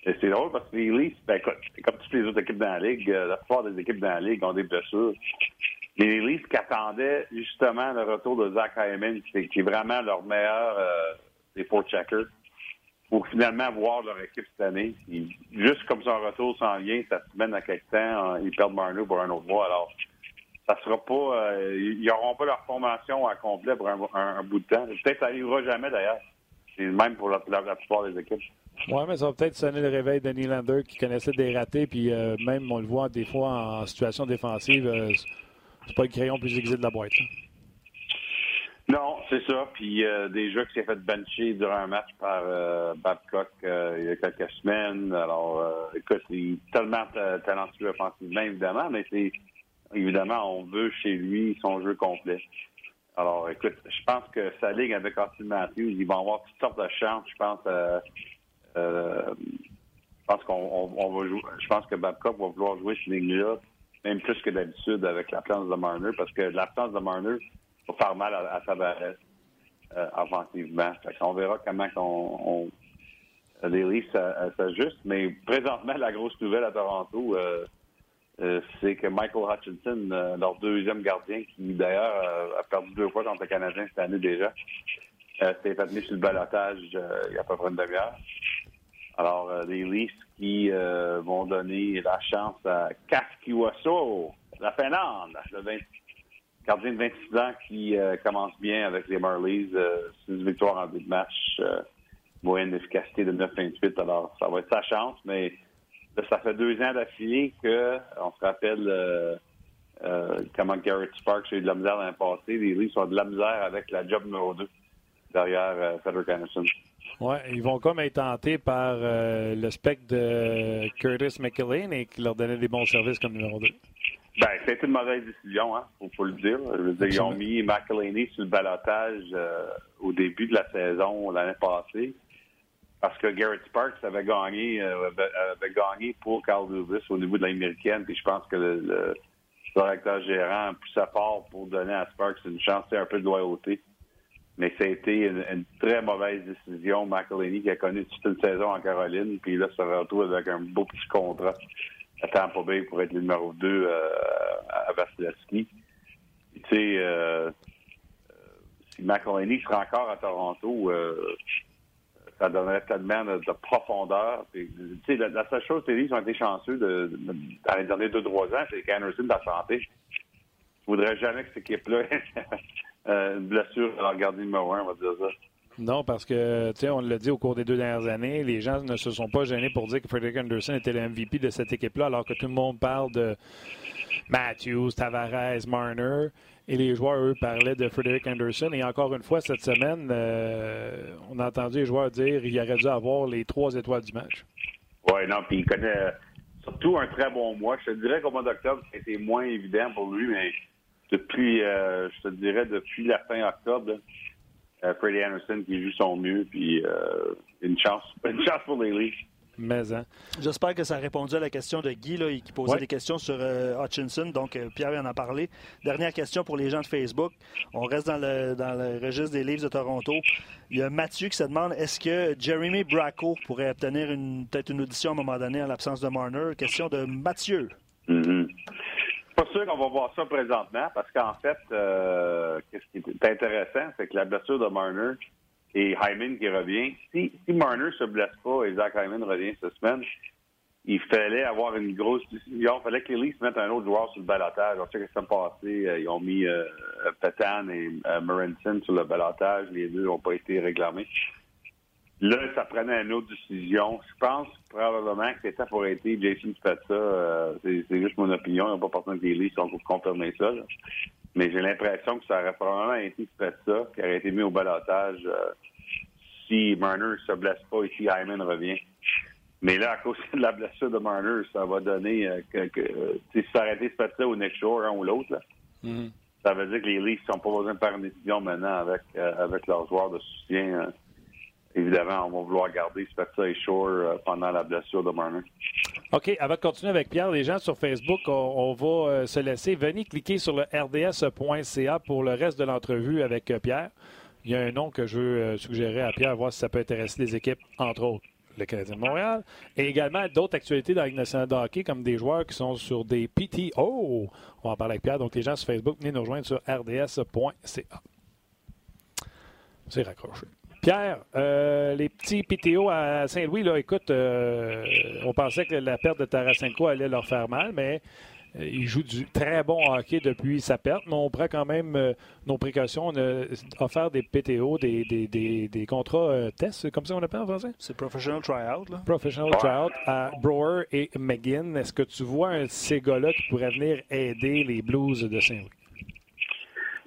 c'est drôle parce que les Leafs, ben, comme toutes les autres équipes dans la Ligue, la plupart des équipes dans la Ligue ont des blessures. Les Leafs qui attendaient justement le retour de Zach Hyman, qui, qui est vraiment leur meilleur euh, des four checkers pour finalement voir leur équipe cette année. juste comme son retour s'en vient, ça se mène à quelque temps, ils perdent Marno pour un autre mois. Alors, ça sera pas, euh, ils n'auront pas leur formation à complet pour un, bout de temps. Peut-être ça n'arrivera jamais d'ailleurs. C'est même pour la, plupart des équipes. Oui, mais ça va peut-être sonner le réveil de Nylander qui connaissait des ratés, puis euh, même on le voit des fois en situation défensive, euh, c'est pas le crayon plus aiguisé de la boîte. Non, c'est ça. Puis euh, déjà que s'est fait bencher durant un match par euh, Babcock euh, il y a quelques semaines. Alors, écoute, il est tellement talentueux offensivement, évidemment, mais c'est évidemment, on veut chez lui son jeu complet. Alors, écoute, je pense que sa ligue avec Austin Matthews, ils vont avoir toutes sortes de chances. Je pense, je pense qu'on va jouer. Je pense que Babcock va vouloir jouer cette ligue-là, même plus que d'habitude avec l'absence de Marner, parce que l'absence de Marner, pour faire mal à, à Tavares euh, offensivement. on verra comment on, les Leafs s'ajustent. Mais présentement, la grosse nouvelle à Toronto, euh, euh, c'est que Michael Hutchinson, euh, leur deuxième gardien, qui d'ailleurs a perdu deux fois contre le Canadien cette année déjà, s'est fait mis sur le balotage il y a à peu près une demi-heure. Alors, les Leafs qui vont donner la chance à Kaskiwaso, la Finlande, le 20 gardien de 26 ans qui euh, commence bien avec les Marlies. Euh, c'est une victoire en deux de match. Euh, moyenne d'efficacité de 9,28. Alors, ça va être sa chance, mais ça fait deux ans d'affilée que on se rappelle comment Garrett Sparks a eu de la misère dans le passé. Les Leafs ont de la misère avec la job numéro 2 derrière Federer Anderson. Oui, ils vont comme être tentés par le spectre de Curtis McElwain et qui leur donnait des bons services comme numéro 2. Ben, c'était une mauvaise décision, hein, faut, le dire. Je veux dire, ils ont mis McElhaney sur le balotage euh, au début de la saison l'année passée parce que Garrett Sparks avait gagné euh, avait, gagné pour Carl Lewis au niveau de l'américaine, puis je pense que le, directeur gérant poussait fort pour donner à Sparks une chance, un peu de loyauté. Mais ça a été une, très mauvaise décision. McElhaney qui a connu toute une saison en Caroline, puis là se retrouve avec un beau petit contrat à Tampa Bay pour être le numéro 2 euh, à Vasilevski. Tu sais, euh, euh, si McElhaney sera encore à Toronto, ça donnerait tellement de, profondeur. la, la, seule chose, les Leafs ont été chanceux dans les derniers deux, trois ans, c'est qu'Anderson a santé. Je voudrais jamais que cette équipe-là ait [LAUGHS] une blessure à la numéro un, on va dire ça. Non, parce que, tu sais, on l'a dit au cours des deux dernières années, les gens ne se sont pas gênés pour dire que Frederick Anderson était le MVP de cette équipe-là, alors que tout le monde parle de Matthews, Tavares, Marner. Et les joueurs, eux, parlaient de Frederick Anderson. Et encore une fois, cette semaine, euh, on a entendu les joueurs dire qu'il aurait dû avoir les trois étoiles du match. Oui, non, puis il connaît surtout un très bon mois. Je te dirais qu'au mois d'octobre, c'était moins évident pour lui, mais depuis, euh, je te dirais, depuis la fin octobre, Freddie Anderson qui joue son mieux, puis une chance, [LAUGHS] une chance pour les Leafs. Mais, hein. J'espère que ça a répondu à la question de Guy là, qui posait des questions sur euh, Hutchinson. Donc, euh, Pierre en a parlé. Dernière question pour les gens de Facebook. On reste dans le, dans le registre des livres de Toronto. Il y a Mathieu qui se demande est-ce que Jeremy Bracco pourrait obtenir une, peut-être une audition à un moment donné en l'absence de Marner? Question de Mathieu. Mm Pas sûr qu'on va voir ça présentement parce qu'en fait, euh, ce qui est intéressant, c'est que la blessure de Marner et Hyman qui revient. Si, si Marner se blesse pas et Zach Hyman revient cette semaine, il fallait avoir une grosse. Il fallait que les Leafs mettent un autre joueur sur le balotage. On sait que ça passé, euh, ils ont mis euh, Petan et euh, sur le balotage. Les deux n'ont pas été réclamés. Là, ça prenait une autre décision. Je pense probablement que ça pourrait été Jason Spezza. Euh, c'est juste mon opinion. Il n'y a pas personne que les Leafs ont confirmé ça. Mais j'ai l'impression que ça aurait probablement été fait ça, qui aurait été mis au balotage euh, si Marner se blesse pas et si Hyman revient. Mais là, à cause [LAUGHS] de la blessure de Marner, ça va donner euh, que, que si ça aurait été fait ça au next Shore, un ou l'autre, mm-hmm. ça veut dire que les Leafs n'ont pas besoin de faire une décision maintenant avec, euh, avec leurs joueurs de soutien évidemment, on va vouloir garder Spezza et Shore euh, pendant la blessure de Marner. OK. Avant de continuer avec Pierre, les gens sur Facebook, on, va euh, se laisser. Venez cliquer sur le rds.ca pour le reste de l'entrevue avec euh, Pierre. Il y a un nom que je veux suggérer à Pierre, voir si ça peut intéresser les équipes, entre autres le Canadien de Montréal, et également d'autres actualités dans la nationale de hockey, comme des joueurs qui sont sur des PTO. On va en parler avec Pierre. Donc, les gens sur Facebook, venez nous rejoindre sur rds.ca. C'est raccroché. Pierre, euh, les petits PTO à Saint-Louis, là, écoute, euh, on pensait que la perte de Tarasenko allait leur faire mal, mais euh, ils jouent du très bon hockey depuis sa perte, mais on prend quand même nos précautions. On a offert des PTO, des, des, des, contrats tests, comme ça on appelle en français? C'est Professional Tryout. Là. Professional Tryout à Brewer et McGinn. Est-ce que tu vois un de ces gars-là qui pourrait venir aider les Blues de Saint-Louis?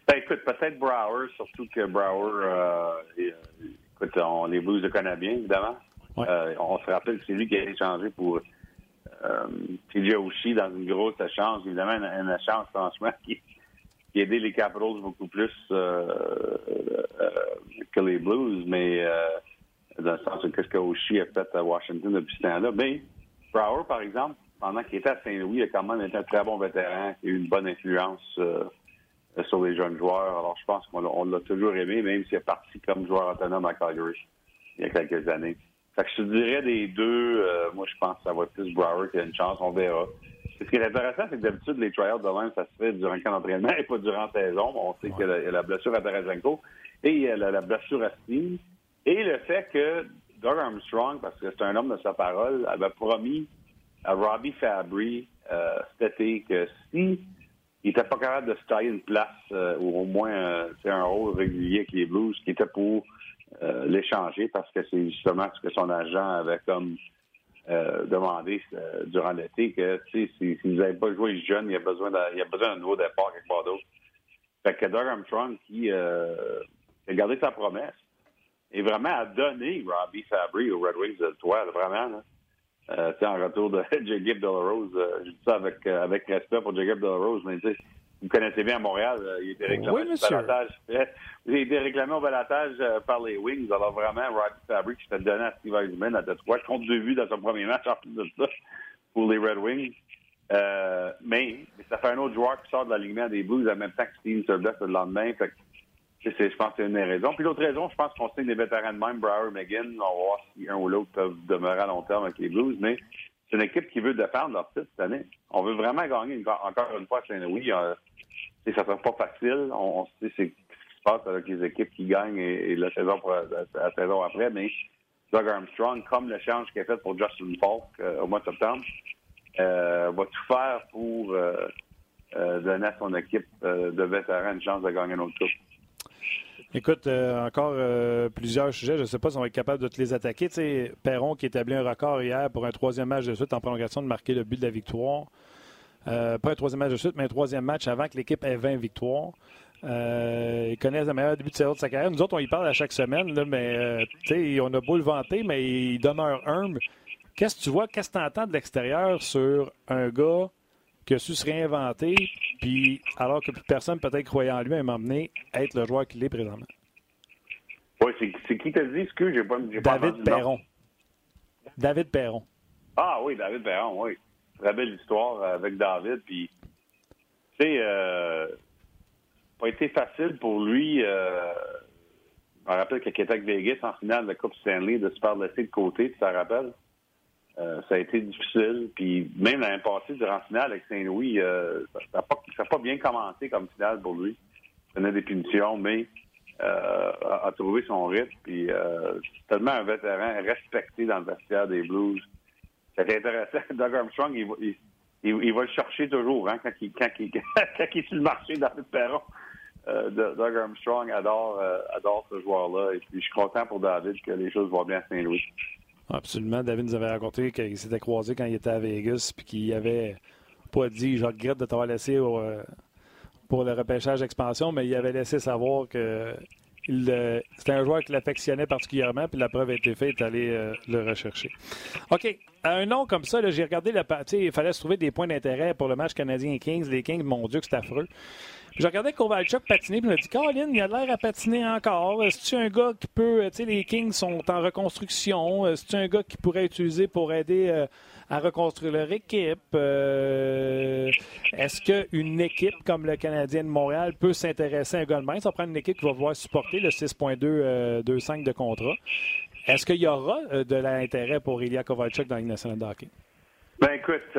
Ben, écoute, peut-être Brower, surtout que Brower, euh, écoute, on, les Blues le connaissent bien, évidemment. Euh, on se rappelle que c'est lui qui a échangé pour euh, TJ Oshie dans une grosse échange. Évidemment, une, une échange, franchement, qui, qui a aidé les Capitals beaucoup plus euh, euh, que les Blues, mais dans le sens de qu'est-ce que Oshie a fait à Washington depuis ce temps-là. Mais Brower, par exemple, pendant qu'il était à Saint-Louis, il a quand même été un très bon vétéran, qui a eu une bonne influence euh, sur les jeunes joueurs. Alors, je pense qu'on l'a toujours aimé, même s'il est parti comme joueur autonome à Calgary il y a quelques années. Fait que je te dirais des deux, euh, moi, je pense que ça va être plus Brower qui a une chance, on verra. Ce qui est intéressant, c'est que d'habitude, les tryouts de même, ça se fait durant le camp d'entraînement [LAUGHS] et pas durant la saison. On sait qu'il y, a la blessure à Tarasenko et il y a la, blessure à Steve. Et le fait que Doug Armstrong, parce que c'est un homme de sa parole, avait promis à Robbie Fabry euh, cet été que si il n'était pas capable de se tailler une place euh, ou au moins euh, un rôle régulier avec les Blues qui était pour euh, l'échanger parce que c'est justement ce que son agent avait comme demandé durant l'été que si, si vous n'avez pas joué jeune, il y a besoin d'un nouveau départ quelque part d'autre. Fait que Doug Armstrong qui a gardé sa promesse et vraiment a donné Robbie Fabry aux Red Wings de toi, vraiment. Là. Euh, en retour de [LAUGHS] Jacob Delarose. Euh, je dis ça avec, euh, avec respect pour Jacob Delarose, mais tu sais, vous connaissez bien à Montréal, euh, il était réclamé oui, au balatage. [LAUGHS] il était réclamé au balatage par les Wings. Alors vraiment, Roddy Fabric qui s'était donné à Steve Eisenman à Detroit, contre deux vues dans son premier match en plus de ça pour les Red Wings. mais, ça fait un autre joueur qui sort de l'alignement des Blues en même temps que Steve Surduck le lendemain. Fait je pense que c'est une des raisons. Puis l'autre raison, je pense qu'on signe des vétérans de même, Brower, McGinn. On va voir si un ou l'autre peuvent demeurer à long terme avec les Blues. Mais c'est une équipe qui veut défendre leur titre cette année. On veut vraiment gagner encore une fois Saint-Louis. Euh, ça ne sera pas facile. On, sait ce qui se passe avec les équipes qui gagnent et, la saison la, saison après, mais Doug Armstrong, comme l'échange qu'il a fait pour Justin Falk au mois de septembre, va tout faire pour donner à son équipe de vétérans une chance de gagner un autre coupe. Écoute, encore plusieurs sujets. Je ne sais pas si on va être capable de te les attaquer. Tu Perron qui établit un record hier pour un troisième match de suite en prolongation de marquer le but de la victoire. pas un troisième match de suite, mais un troisième match avant que l'équipe ait 20 victoires. Euh, ils connaissent le meilleur début de de sa carrière. Nous autres, on y parle à chaque semaine, mais euh, on a beau le vanter, mais il demeure humble. Qu'est-ce que tu vois, qu'est-ce que tu entends de l'extérieur sur un gars qui a su se réinventer, puis alors que plus personne peut-être croyait en lui à m'emmener être le joueur qu'il est présentement? Oui, c'est qui t'a dit, excuse, j'ai pas, David Perron. David Perron. Ah oui, David Perron, oui. Très belle histoire avec David, puis tu sais, euh, pas été facile pour lui. Euh, je me rappelle qu'il était avec Vegas en finale de la Coupe Stanley, de se faire laisser de côté, tu te rappelles? Euh, ça a été difficile. Puis même l'année passée, durant la finale avec Saint-Louis, euh, ça n'a pas, bien commencé comme finale pour lui. Il donnait des punitions, mais euh, a, trouvé son rythme. Puis c'est tellement un vétéran respecté dans le vestiaire des Blues. C'est intéressant. [LAUGHS] Doug Armstrong, il, il, va le chercher toujours hein, quand, il, quand, il, [LAUGHS] est sur le marché, David Perron. Euh, Doug Armstrong adore, adore ce joueur-là. Et puis, je suis content pour David que les choses vont bien à Saint-Louis. Absolument. David nous avait raconté qu'il s'était croisé quand il était à Vegas puis qu'il avait pas dit Je regrette de t'avoir laissé euh, pour le repêchage d'expansion, mais il avait laissé savoir que c'était un joueur qui l'affectionnait particulièrement, puis la preuve a été faite, aller le rechercher. OK. Un nom comme ça, j'ai regardé la partie. Il fallait se trouver des points d'intérêt pour le match canadien-Kings. Les Kings, mon Dieu, que c'est affreux. Je regardais Kovalchuk patiner, puis je me dit Colin, il a l'air à patiner encore. Est-ce un gars qui peut. Tu sais, les Kings sont en reconstruction. Est-ce un gars qui pourrait utiliser pour aider euh, à reconstruire leur équipe? Euh, est-ce qu'une équipe comme le Canadien de Montréal peut s'intéresser à un gars? Ça prend une équipe qui va pouvoir supporter le 6,225 euh, de contrat. Est-ce qu'il y aura de l'intérêt pour Ilya Kovalchuk dans la nationale de hockey? Ben écoute,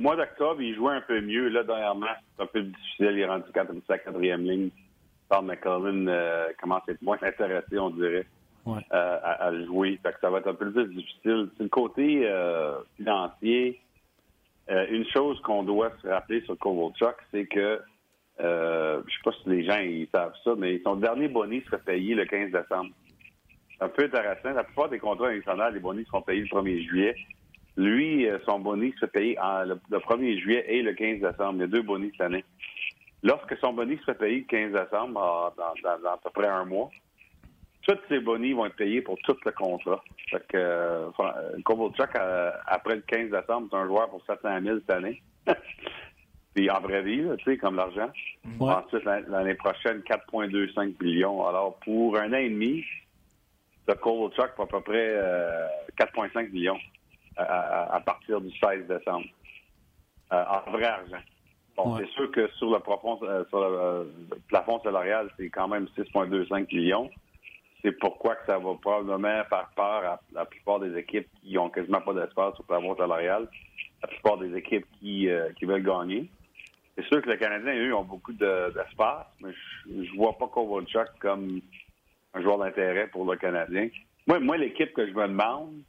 au mois d'octobre, il jouait un peu mieux. Là, dernièrement, c'est un peu difficile. Il est rendu sa quatrième ligne. Tom McCollum euh, commence à être moins [LAUGHS] intéressé, on dirait, euh, à, jouer. Fait que ça va être un peu plus difficile. C'est le côté euh, financier. Une chose qu'on doit se rappeler sur Kovalchuk, c'est que euh, je sais pas si les gens ils savent ça, mais son dernier bonus sera payé le 15 décembre. C'est un peu intéressant. La plupart des contrats internationaux, les bonus seront payés le 1er juillet. Lui, euh, son bonus se paye le, 1er juillet et le 15 décembre. Il y a deux bonus cette année. Lorsque son bonus se paye le 15 décembre, dans, à peu près un mois, tous ces bonus vont être payés pour tout le contrat. Fait que euh, Kovalchuk, euh, après le 15 décembre, c'est un joueur pour 700 000 cette année. [LAUGHS] Puis en vraie vie, tu sais, comme l'argent. Ensuite, l'année prochaine, 4,25 millions. Alors, pour un an et demi, le Kovalchuk pour à peu près 4,5 millions à, partir du 16 décembre, euh, en vrai argent. Bon, c'est sûr que sur le, plafond, euh, sur euh, le, plafond salarial, c'est quand même 6,25 millions. C'est pourquoi que ça va probablement faire peur à la plupart des équipes qui ont quasiment pas d'espace sur le plafond salarial, la plupart des équipes qui, qui veulent gagner. C'est sûr que les Canadiens, eux, ont beaucoup d'espace, mais je, je vois pas Kovalchuk comme un joueur d'intérêt pour le Canadien. Moi, moi l'équipe que je me demande,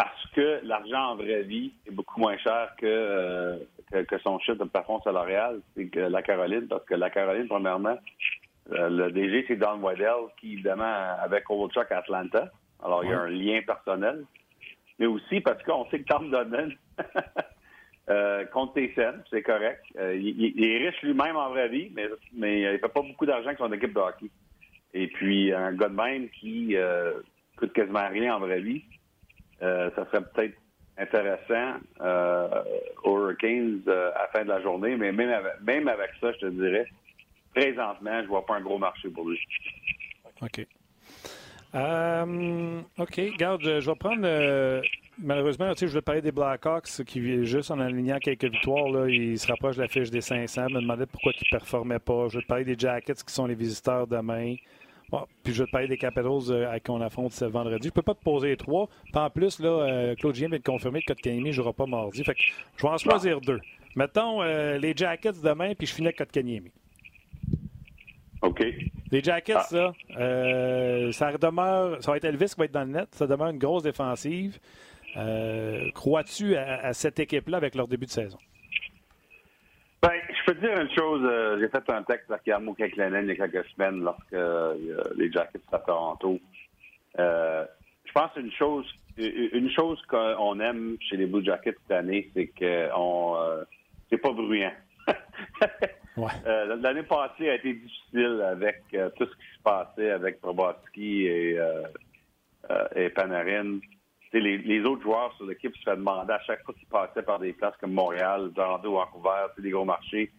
parce que l'argent en vraie vie est beaucoup moins cher que, euh, que, son chiffre de plafond salarial, c'est que la Caroline, parce que la Caroline, premièrement, euh, le DG, c'est Don Waddell, qui, évidemment, avec Kovalchuk à Atlanta. Alors, il y a un lien personnel. Mais aussi parce qu'on sait que Tom Dodman [LAUGHS] euh, compte tes scènes, c'est correct. il, est riche lui-même en vraie vie, mais, mais il fait pas beaucoup d'argent avec son équipe de hockey. Et puis, un gars de même qui coûte quasiment rien en vraie vie, euh, ça serait peut-être intéressant euh, aux Hurricanes euh, à la fin de la journée, mais même avec, même avec ça, je te dirais, présentement, je vois pas un gros marché pour lui. OK. OK, garde, je vais prendre. malheureusement, tu sais, je parler des Blackhawks qui, juste en alignant quelques victoires, ils se rapprochent de la fiche des 500. Je me demandais pourquoi ils ne performaient pas. Je vais parler des Jackets qui sont les visiteurs demain. Bon, puis je vais te parler des Capitals euh, qu'on affronte ce vendredi. Je peux pas te poser trois. Puis en plus, là, euh, Claude Gien vient de confirmer que Kotkaniemi ne jouera pas mardi. Fait que je vais en choisir deux. Mettons euh, les Jackets demain, puis je finis avec Kotkaniemi. OK. Les Jackets, ah. ça, euh, ça demeure, ça va être Elvis qui va être dans le net, ça demeure une grosse défensive. Crois-tu à, cette équipe-là avec leur début de saison? Ben, je peux te dire une chose. Euh, j'ai fait un texte avec Yarmo Keklanen il y a quelques semaines lorsque les Jackets à Toronto. je pense une chose, une chose qu'on aime chez les Blue Jackets cette année, c'est que on, c'est pas bruyant. [LAUGHS] Euh, l'année passée a été difficile avec euh, tout ce qui se passait avec Proboski et, euh, et Panarin. Les, les, autres joueurs sur l'équipe se faisaient demander à chaque fois qu'ils passaient par des places comme Montréal, Toronto, Vancouver, des gros marchés,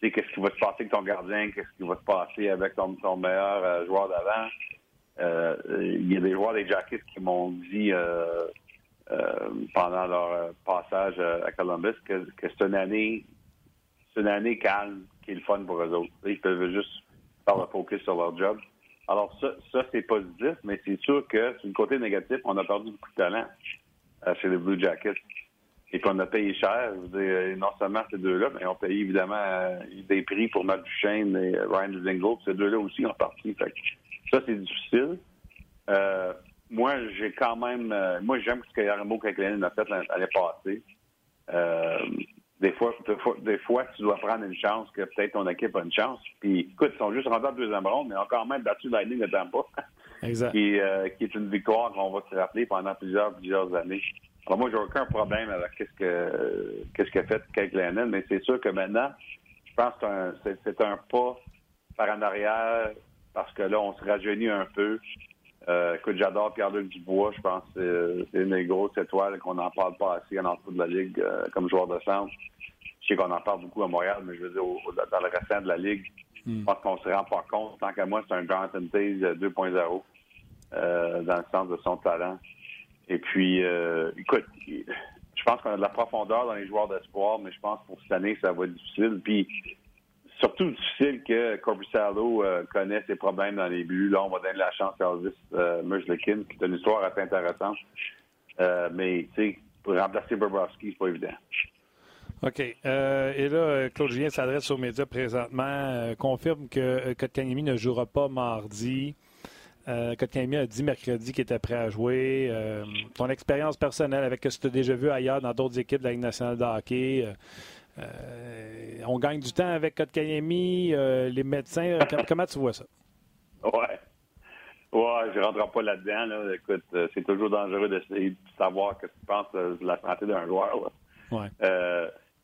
qu'est-ce qui va se passer avec ton gardien, qu'est-ce qui va se passer avec ton, meilleur joueur d'avant? Il y a des joueurs des Jackets qui m'ont dit pendant leur passage à Columbus que, que c'est une année c'est une année calme qui est le fun pour eux autres. Ils peuvent juste faire le focus sur leur job. Alors ça, ça c'est positif, mais c'est sûr que sur le côté négatif, on a perdu beaucoup de talent euh, chez les Blue Jackets. Et puis on a payé cher. Je dire, non seulement ces deux-là, mais on a payé évidemment euh, des prix pour Matt Duchesne et Ryan Zingle. Ces deux-là aussi ont parti. Fait ça, c'est difficile. Euh, moi, j'ai quand même... moi, j'aime ce que Yarmo Keklinen a fait l'année passée des fois, des fois, tu dois prendre une chance que peut-être ton équipe a une chance. Puis, écoute, ils sont juste rendus en deuxième ronde, mais quand même battu Lightning de Tampa. [LAUGHS] Exact. qui, euh, qui est une victoire qu'on va se rappeler pendant plusieurs, plusieurs années. Alors, moi, j'ai aucun problème avec qu'est-ce que, qu'est-ce qu'a fait Kate Lennon, mais c'est sûr que maintenant, je pense que c'est un, pas par en arrière parce que là, on se rajeunit un peu. Euh, écoute, j'adore Pierre-Luc Dubois. Je pense que c'est une des grosses étoiles qu'on n'en parle pas assez en dessous de la Ligue euh, comme joueur de centre. Je sais qu'on en parle beaucoup à Montréal, mais je veux dire, dans le restant de la Ligue, je hmm. pense qu'on se rend pas compte. Tant qu'à moi, c'est un Taze 2.0 euh, dans le sens de son talent. Et puis, écoute, je pense qu'on a de la profondeur dans les joueurs d'espoir, mais je pense que pour cette année, ça va être difficile. Puis, surtout difficile que Corpusalo euh, connaît ses problèmes dans les buts. Là, on va donner la chance à Elvis euh, qui est une histoire assez intéressante. Euh, mais, tu sais, pour remplacer Bobrovski, c'est pas évident. OK. Euh, et là, Claude Julien s'adresse aux médias présentement, euh, confirme que euh, Kotkaniemi ne jouera pas mardi. Euh, a dit mercredi qu'il était prêt à jouer. ton expérience personnelle avec ce que tu as déjà vu ailleurs dans d'autres équipes de la Ligue nationale de hockey, on gagne du temps avec Kotkaniemi, les médecins. comment tu vois ça? Ouais. Ouais, je ne rentrerai pas là-dedans. Écoute, c'est toujours dangereux d'essayer de savoir ce que tu penses de la santé d'un joueur. Ouais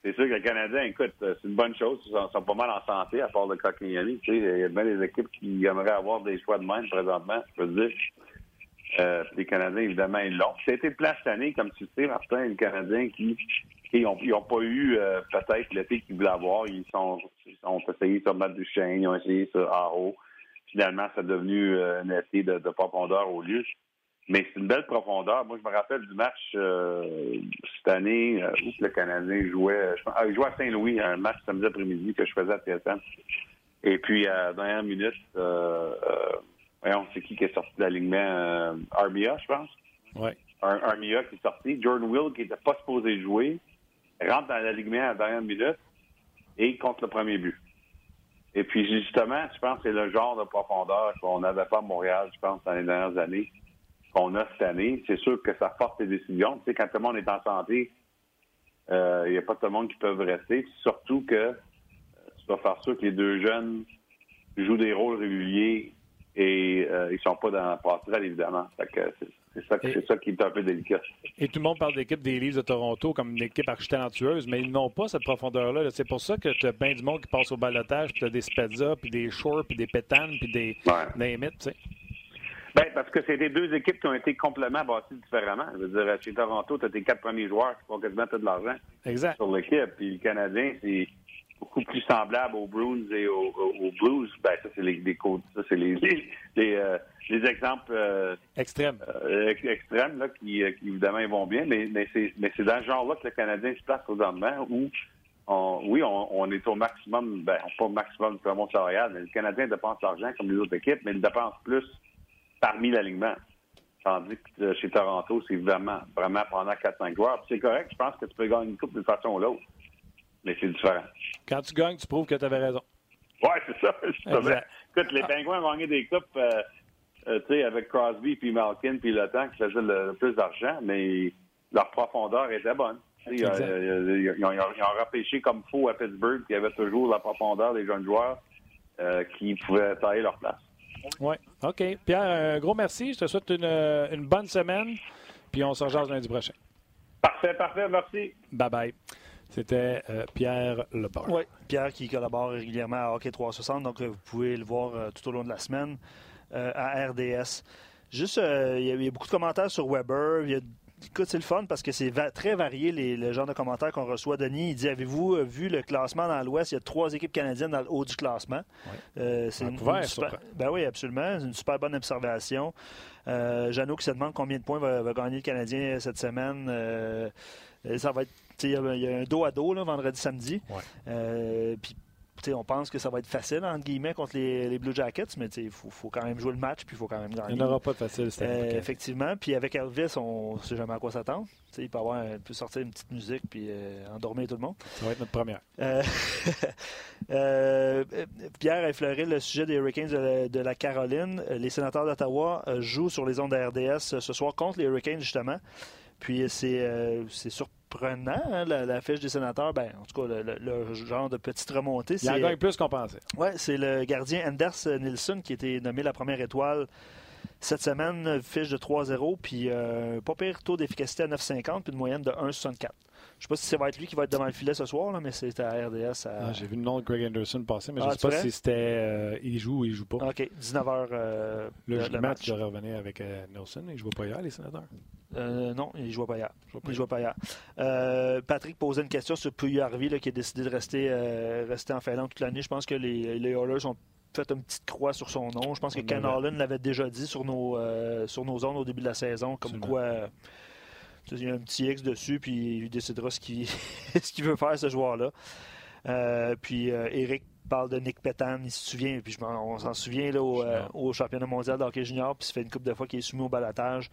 c'est sûr que le Canadien, écoute, euh, c'est une bonne chose. Ils sont, pas mal en santé, à part le Coquignani. Tu sais, il y a bien des équipes qui aimeraient avoir des choix de même présentement, je peux dire. Euh, les Canadiens, évidemment, ils l'ont. C'était le plan cette année, comme tu sais, Martin, les Canadiens qui n'ont ont pas eu euh, peut-être l'été qu'ils voulaient avoir. Ils sont, ils ont essayé sur Matt Duchesne, ils ont essayé sur Haro. Finalement, ça a devenu un été de, de profondeur au lieu. Mais c'est une belle profondeur. Moi, je me rappelle du match euh, cette année euh, où le Canadien jouait. ah, il jouait à Saint-Louis, un match samedi après-midi que je faisais à TSN. Et puis, à la dernière minute, euh, euh, voyons, c'est qui qui est sorti de l'alignement? Armia, je pense. Oui. Armia qui est sorti. Jordan Will, qui n'était pas supposé jouer, rentre dans l'alignement à la dernière minute et compte le premier but. Et puis, justement, je pense que c'est le genre de profondeur qu'on n'avait pas à Montréal, je pense, dans les dernières années qu'on a cette année, c'est sûr que ça force les décisions. Tu sais, quand tout le monde est en santé, il euh, n'y a pas tout le monde qui peut rester. Surtout que euh, tu dois faire sûr que les deux jeunes jouent des rôles réguliers et euh, ils sont pas dans la passerelle, évidemment. C'est ça, ça, qui est un peu délicat. Et tout le monde parle d'équipe des Leafs de Toronto comme une équipe archi talentueuse, mais ils n'ont pas cette profondeur-là. C'est pour ça que tu as bien du monde qui passe au balotage, puis tu as des Spezza, puis des Shore, puis des Pétanes, puis des ouais. tu sais. Ben, parce que c'est des deux équipes qui ont été complètement bâties différemment. Je veux dire, chez Toronto, tu as tes quatre premiers joueurs qui font quasiment tout de l'argent sur l'équipe. Puis le Canadien, c'est beaucoup plus semblable aux Bruins et aux, Blues. Ben, ça, c'est les, les ça, c'est les, les, euh, les, exemples euh, extrêmes, euh, extrêmes là, qui, qui, évidemment, ils vont bien. Mais, mais c'est mais c'est dans ce genre-là que le Canadien se place présentement où on, oui, on, on, est au maximum, ben, pas au maximum du plafond salarial, mais le Canadien dépense l'argent comme les autres équipes, mais il dépense plus parmi l'alignement. Tandis que euh, chez Toronto, c'est vraiment, vraiment pendant 4-5 joueurs. c'est correct, je pense que tu peux gagner une coupe d'une façon ou l'autre. Mais c'est différent. Quand tu gagnes, tu prouves que tu avais raison. Oui, c'est ça. [LAUGHS] Écoute, les Pingouins ont gagné des coupes euh, euh, avec Crosby, puis Malkin, puis le temps qui faisait le, plus d'argent, mais leur profondeur était bonne. Ils, ont, repêché comme faux à Pittsburgh, puis il y avait toujours la profondeur des jeunes joueurs euh, qui pouvaient tailler leur place. Oui, OK. Pierre, un gros merci. Je te souhaite une, bonne semaine, puis on se rejoint lundi prochain. Parfait, parfait. Merci. Bye-bye. C'était euh, Pierre Lebar. Oui, Pierre qui collabore régulièrement à Hockey 360, donc euh, vous pouvez le voir euh, tout au long de la semaine à RDS. Juste, il y, a beaucoup de commentaires sur Weber. Écoute, c'est le fun parce que c'est très varié les, le genre de commentaires qu'on reçoit. Denis, il dit Avez-vous vu le classement dans l'Ouest? Il y a trois équipes canadiennes dans le haut du classement. c'est une, super... ben oui, absolument. C'est une super bonne observation. Euh, Jeannot qui se demande combien de points va, va gagner le Canadien cette semaine. ça va être il y, a un dos à dos là, vendredi, samedi. Euh, puis on pense que ça va être facile, entre guillemets, contre les, Blue Jackets, mais il faut, quand même jouer le match, puis il faut quand même gagner. Il n'y aura pas de facile, euh, Effectivement. Puis avec Elvis, on ne sait jamais à quoi s'attendre. Il peut, avoir, peut sortir une petite musique, puis euh, endormir tout le monde. Ça va être notre première. [LAUGHS] Pierre a effleuré le sujet des Hurricanes de la, Caroline. Les sénateurs d'Ottawa jouent sur les ondes de RDS ce soir contre les Hurricanes, justement. Puis c'est sur prenant hein, la, fiche des sénateurs. Ben, en tout cas, le, genre de petite remontée. Il en gagne plus qu'on pensait. Oui, c'est le gardien Anders Nilsson qui a été nommé la première étoile cette semaine. Fiche de 3-0, puis euh, pas pire taux d'efficacité à 9,50, puis une moyenne de 1,64. Je ne sais pas si ça va être lui qui va être devant le filet ce soir, là, mais c'est à RDS. Ah, J'ai vu le nom de Greg Anderson passer, mais je ne ah, sais pas si c'était euh, il joue ou il joue pas. OK, 19h. Euh, le, le, match, devrait revenir avec Nelson. Il ne joue pas hier, les sénateurs. Euh, non, il ne jouait pas hier. Il jouait pas hier. Euh, Patrick posait une question sur Puyarvi qui a décidé de rester, euh, rester en Finlande toute l'année. Je pense que les, les Oilers ont fait une petite croix sur son nom. Je pense que Ken Holland l'avait déjà dit sur nos, sur nos zones au début de la saison, comme quoi il y a un petit X dessus, puis il décidera ce qu'il [LAUGHS] veut faire, ce joueur-là. puis Eric parle de Nick Petan, il se souvient, puis on s'en souvient là, au, championnat mondial d'hockey junior, puis ça fait une couple de fois qu'il est soumis au balotage.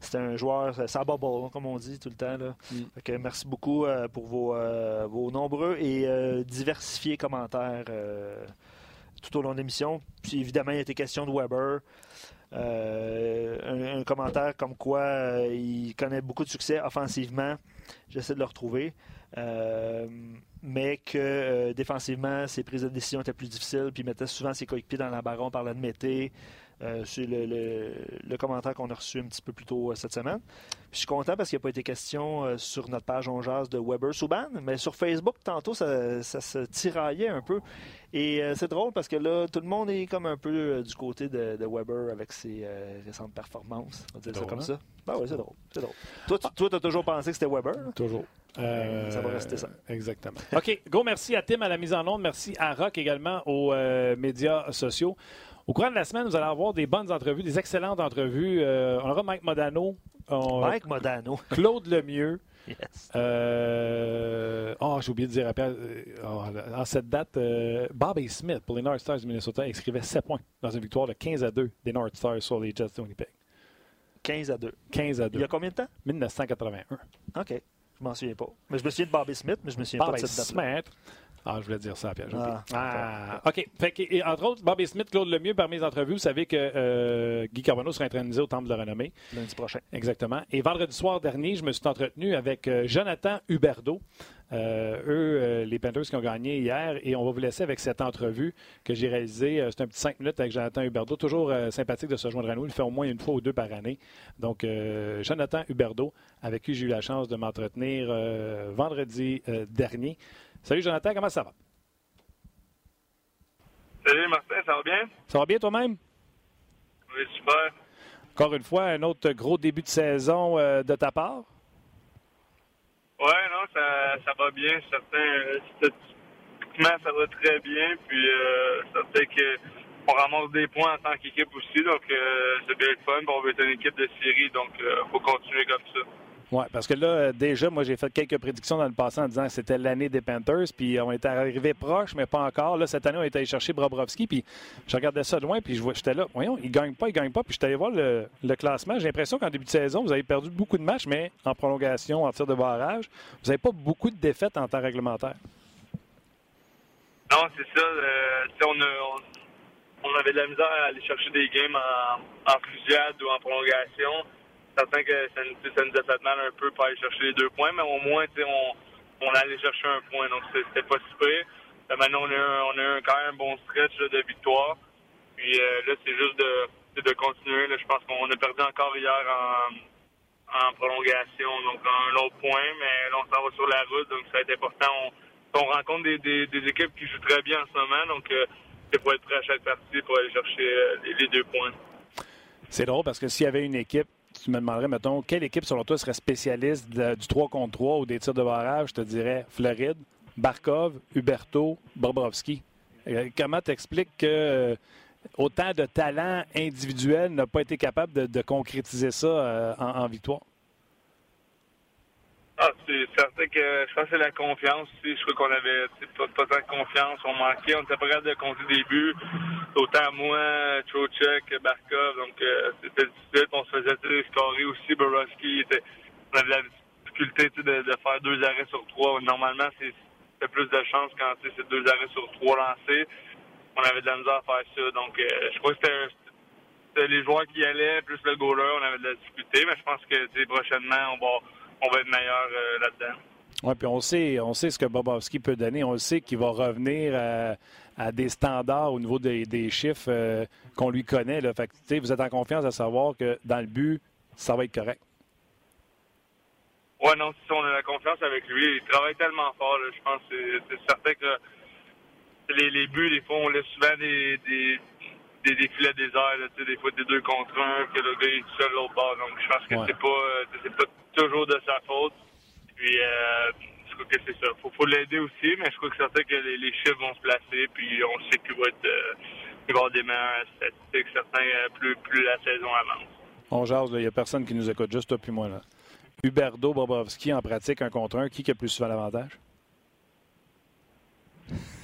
C'est un joueur, ça bubble, comme on dit tout le temps. Là. Mm. merci beaucoup euh, pour vos, euh, vos, nombreux et euh, diversifiés commentaires tout au long de l'émission. Puis évidemment, il y a été question de Weber. Un, commentaire comme quoi il connaît beaucoup de succès offensivement. J'essaie de le retrouver. Mais que défensivement, ses prises de décision étaient plus difficiles, puis il mettait souvent ses coéquipiers dans la baron par l'admetté. Euh, c'est le, commentaire qu'on a reçu un petit peu plus tôt euh, cette semaine. je suis content parce qu'il n'y a pas été question euh, sur notre page On de Weber Souban, mais sur Facebook, tantôt, ça, se tiraillait un peu. Et c'est drôle parce que là, tout le monde est comme un peu du côté de, Weber avec ses récentes performances. On va dire ça comme hein? ça. Ben oui, c'est drôle. Toi, tu as toujours pensé que c'était Weber? Toujours. ça va rester ça. Exactement. OK. Go, merci à Tim à la mise en onde. Merci à Rock également aux médias sociaux. Au courant de la semaine, vous allez avoir des bonnes entrevues, des excellentes entrevues. Euh, on aura Mike Modano. Mike Modano. [LAUGHS] Claude Lemieux. Yes. Euh, oh, j'ai oublié de dire euh, oh, en cette date, Bobby Smith pour les North Stars du Minnesota inscrivait 7 points dans une victoire de 15 à 2 des North Stars sur les Jets de Winnipeg. 15 à 2. 15 à 2. Il y a combien de temps? 1981. OK. Je m'en souviens pas. Mais je me souviens de Bobby Smith, mais je me souviens pas de cette date. Smith. Ah, je voulais dire ça, Pierre. Ah, ah OK. Fait et, entre autres, Bobby Smith, Claude Lemieux, par mes entrevues, vous savez que euh, Guy Carbonneau sera intronisé au Temple de la Renommée. Lundi prochain. Exactement. Et vendredi soir dernier, je me suis entretenu avec euh, Jonathan Huberdeau. Euh, eux, les Panthers qui ont gagné hier. Et on va vous laisser avec cette entrevue que j'ai réalisée. c'est un petit cinq minutes avec Jonathan Huberdeau. Toujours sympathique de se joindre à nous. Il fait au moins une fois ou deux par année. Donc, Jonathan Huberdeau, avec qui j'ai eu la chance de m'entretenir vendredi dernier. Salut Jonathan, comment ça va? Salut Martin, ça va bien? Ça va bien toi-même? Oui, super. Encore une fois, un autre gros début de saison euh, de ta part? Oui, non, ça, ça va bien. Certain, statistiquement, ça va très bien. Puis euh, ça fait que on ramasse des points en tant qu'équipe aussi. Donc euh, c'est bien le fun. On veut être une équipe de série, donc il faut continuer comme ça. Oui, parce que là, euh, déjà, moi, j'ai fait quelques prédictions dans le passé en disant que c'était l'année des Panthers, puis on était arrivé proche, mais pas encore. Là, cette année, on est allé chercher Bobrovski, puis je regardais ça de loin, puis j'étais là, voyons, il gagne pas, il gagne pas, puis je suis allé voir le, classement. J'ai l'impression qu'en début de saison, vous avez perdu beaucoup de matchs, mais en prolongation, en tir de barrage, vous n'avez pas beaucoup de défaites en temps réglementaire. Non, c'est ça. Euh, on, a, avait de la misère à aller chercher des games en, en fusillade ou en prolongation. Certain que ça, nous a fait mal un peu pour aller chercher les deux points, mais au moins, on, on allait chercher un point. Donc, c'était pas super. maintenant, on a, a quand même un bon stretch de victoire. Puis euh, là, c'est juste de, de continuer. je pense qu'on a perdu encore hier en, prolongation, donc un autre point, mais là, on s'en va sur la route, donc ça va être important. On, rencontre des, équipes qui jouent très bien en ce moment, donc euh, c'est pour être prêt à chaque partie pour aller chercher euh, les, deux points. C'est drôle parce que s'il y avait une équipe, tu me demanderais, mettons, quelle équipe, selon toi, serait spécialiste du 3 contre 3 ou des tirs de barrage? Je te dirais Floride, Barkov, Huberto, Bobrovski. Euh, comment t'expliques que autant de talent individuel n'a pas été capable de, concrétiser ça euh, en, victoire? Ah, c'est certain que je pense que c'est la confiance aussi. Je crois qu'on avait pas, tant de confiance. On manquait. On était pas capable de compter des buts. Autant moi, Trochek, Barkov. Donc, euh, c'était. On se faisait scorer aussi. Borowski on avait la difficulté de, de, faire deux arrêts sur trois. Normalement, c'est plus de chance quand c'est deux arrêts sur trois lancés on avait de la misère à faire ça. Donc, euh, je crois que c'était les joueurs qui allaient, plus le goaler, on avait de la difficulté, mais je pense que prochainement, on va, on va être meilleur euh, là-dedans. Oui, puis on sait, on sait ce que Bobovski peut donner. On sait qu'il va revenir à, des standards au niveau des, chiffres euh, qu'on lui connaît. Là. Fait vous êtes en confiance à savoir que dans le but, ça va être correct. Oui, non, si on a la confiance avec lui. Il travaille tellement fort. je pense que c'est certain que les, les, buts, des fois, on laisse souvent des, des, des, des filets déserts, là, des fois des deux contre un, que le gars est tout seul l'autre bord. Donc, je pense que c'est pas, euh, c'est pas toujours de sa faute. Puis, euh, je crois que c'est ça. Faut, faut l'aider aussi, mais je crois que c'est certain que les, les, chiffres vont se placer, puis on sait qu'il va être, euh, il va avoir des meilleures statistiques, certains, plus, plus la saison avance. On jase, il n'y a personne qui nous écoute, juste toi puis moi. Là. Huberdo Bobrovski en pratique un contre un, qui a plus souvent l'avantage?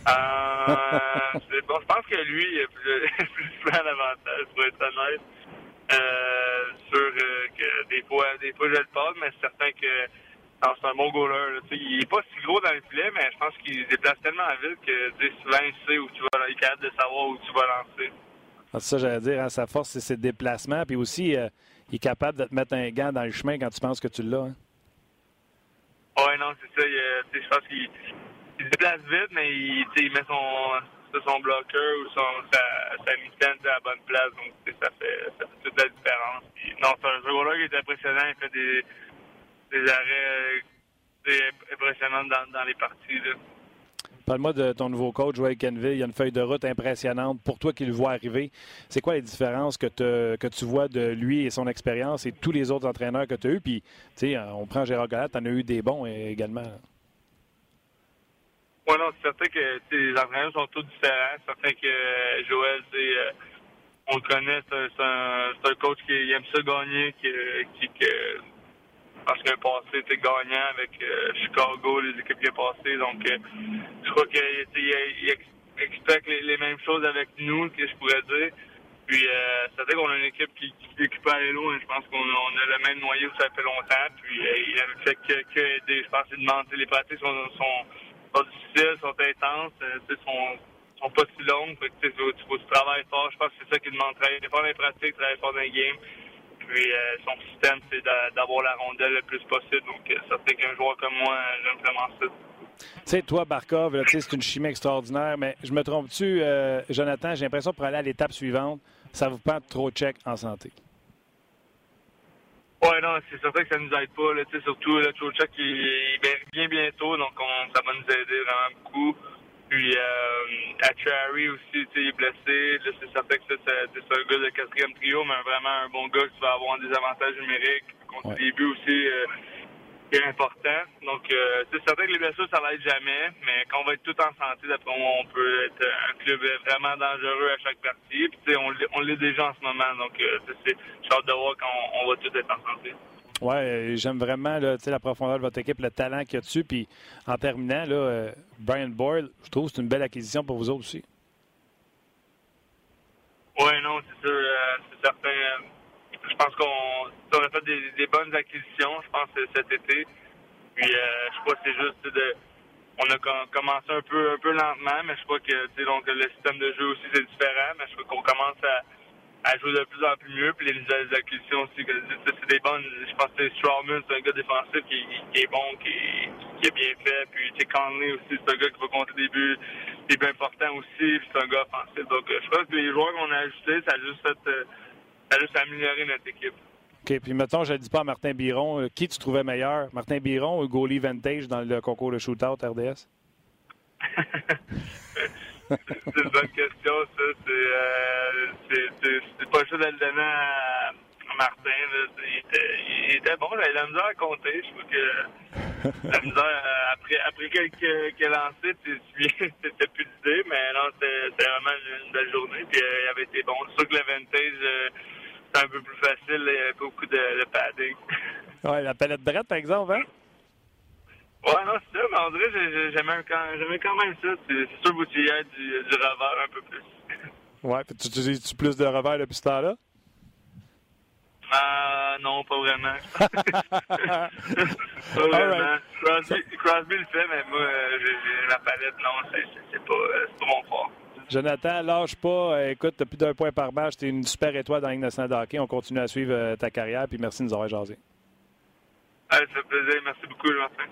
Euh, [LAUGHS] bon, je pense que lui, il a plus, [LAUGHS] plus l'avantage, pour être honnête. Euh, sûr euh, que des fois, des fois, je le parle, mais c'est certain que c'est un bon goaler. il est pas si gros dans le filet, mais je pense qu'il se déplace tellement vite que souvent il sait où tu vas, il est capable de savoir où tu vas lancer. Ah, c'est ça, j'allais dire. Hein, sa force, c'est ses déplacements. Puis aussi, euh, il est capable de te mettre un gant dans le chemin quand tu penses que tu l'as. Hein? Oui, non, c'est ça. je pense qu'il il se déplace vite, mais il, il met son, son bloqueur ou son, sa, sa mitaine à la bonne place. Donc, ça fait, toute la différence. non, c'est un joueur qui est impressionnant. Il fait des, des arrêts impressionnants dans, les parties. Parle-moi de ton nouveau coach, Joël Kenville. Il y a une feuille de route impressionnante pour toi qui le vois arriver. C'est quoi les différences que, que tu vois de lui et son expérience et tous les autres entraîneurs que tu as eus? Puis, tu sais, on prend Gérard Gallat, tu en as eu des bons également. Oui, non, c'est certain que les entraîneurs sont tous différents. C'est certain que euh, Joël, euh, on le connaît, c'est un, un, coach qui aime ça gagner, qui, qui, parce qu'il a passé était gagnant avec euh, Chicago, les équipes qui ont passé. Donc, je crois qu'il il, expecte les, mêmes choses avec nous, que je pourrais dire. Puis, euh, c'est vrai qu'on a une équipe qui, qui, peut aller loin. Je pense qu'on a, le même noyau, ça fait longtemps. Puis, il a fait que, que aider. Je pense Les pratiques sont sont difficiles, sont intenses, euh, sont, sont pas si longues. Fait que, tu, faut tu travailles fort. Je pense que c'est ça qui demande. Travailler fort dans les pratiques, travailler fort dans les games. Puis euh, son système, c'est d'avoir la rondelle le plus possible. Donc, euh, ça fait qu'un joueur comme moi, j'aime vraiment ça. Tu sais, toi, Barkov, c'est une chimie extraordinaire, mais je me trompe-tu, Jonathan? J'ai l'impression pour aller à l'étape suivante, ça vous prend trop de chèques en santé. Ouais, non, c'est certain que ça nous aide pas. Là, surtout, le Trochak, il, il bien bientôt, donc on, ça va nous aider vraiment beaucoup. Puis, euh, Cherry aussi, il est blessé. Là, c'est certain que c'est un gars de quatrième trio, mais vraiment un bon gars qui va avoir des avantages numériques. Contre ouais. aussi, euh, est important. Donc, euh, c'est certain que les blessures, ça l'aide jamais, mais quand on va être tout en santé, d'après moi, on peut être un club vraiment dangereux à chaque partie. Puis, on, on l'est déjà en ce moment, donc euh, c'est hâte de voir quand on, va tout être en santé. Oui, euh, j'aime vraiment là, la profondeur de votre équipe, le talent qu'il y a dessus. Puis en terminant, là, euh, Brian Boyle, je trouve que c'est une belle acquisition pour vous autres aussi. Oui, non, c'est sûr. c'est certain je pense qu'on aurait fait des, bonnes acquisitions, je pense, cet été. Puis, euh, je crois que c'est juste de, on a commencé un peu un peu lentement, mais je crois que donc le système de jeu aussi c'est différent, mais je crois qu'on commence à, jouer de plus en plus mieux. Puis les acquisitions aussi, c'est des bonnes. Je pense que Strawman, c'est un gars défensif qui, est bon, qui, est bien fait. Puis tu Conley aussi, c'est un gars qui va compter des buts, des buts importants aussi. C'est un gars offensif. Donc je pense que les joueurs qu'on a ajoutés, ça a juste fait, euh, ça a juste amélioré notre équipe. OK, puis mettons, je ne dis pas à Martin Biron, euh, qui tu trouvais meilleur, Martin Biron ou Goalie Vantage dans le concours de shootout RDS? [LAUGHS] [LAUGHS] c'est une bonne question, ça. C'est euh, pas juste de le donner à Martin. Il, était, il, était, bon, j'avais la misère à compter. Je trouve que [LAUGHS] la misère, euh, après, après quelques, quelques lancers, tu [LAUGHS] c'était plus d'idée, mais non, c'était vraiment une, belle journée. Puis euh, il avait été bon. C'est sûr que le vintage, euh, c'était un peu plus facile. Il avait beaucoup de, de padding. [LAUGHS] ouais, la palette drette, par exemple, hein? Ouais, non, c'est ça, mais dirait que j'aimais quand, même ça. C'est sûr que tu y du, du revers un peu plus. Ouais, tu utilises-tu plus de revers depuis ce temps-là? Ah, non, pas vraiment. [LAUGHS] pas vraiment. Crosby, Crosby, le fait, mais moi, euh, j'ai la palette, non, c'est pas, euh, pas mon fort. Jonathan, lâche pas. Euh, écoute, t'as plus d'un point par match. T'es une super étoile dans la Ligue nationale de hockey. On continue à suivre ta carrière. Puis merci de nous avoir jasé. Ah, ça fait plaisir. Merci beaucoup, Jonathan.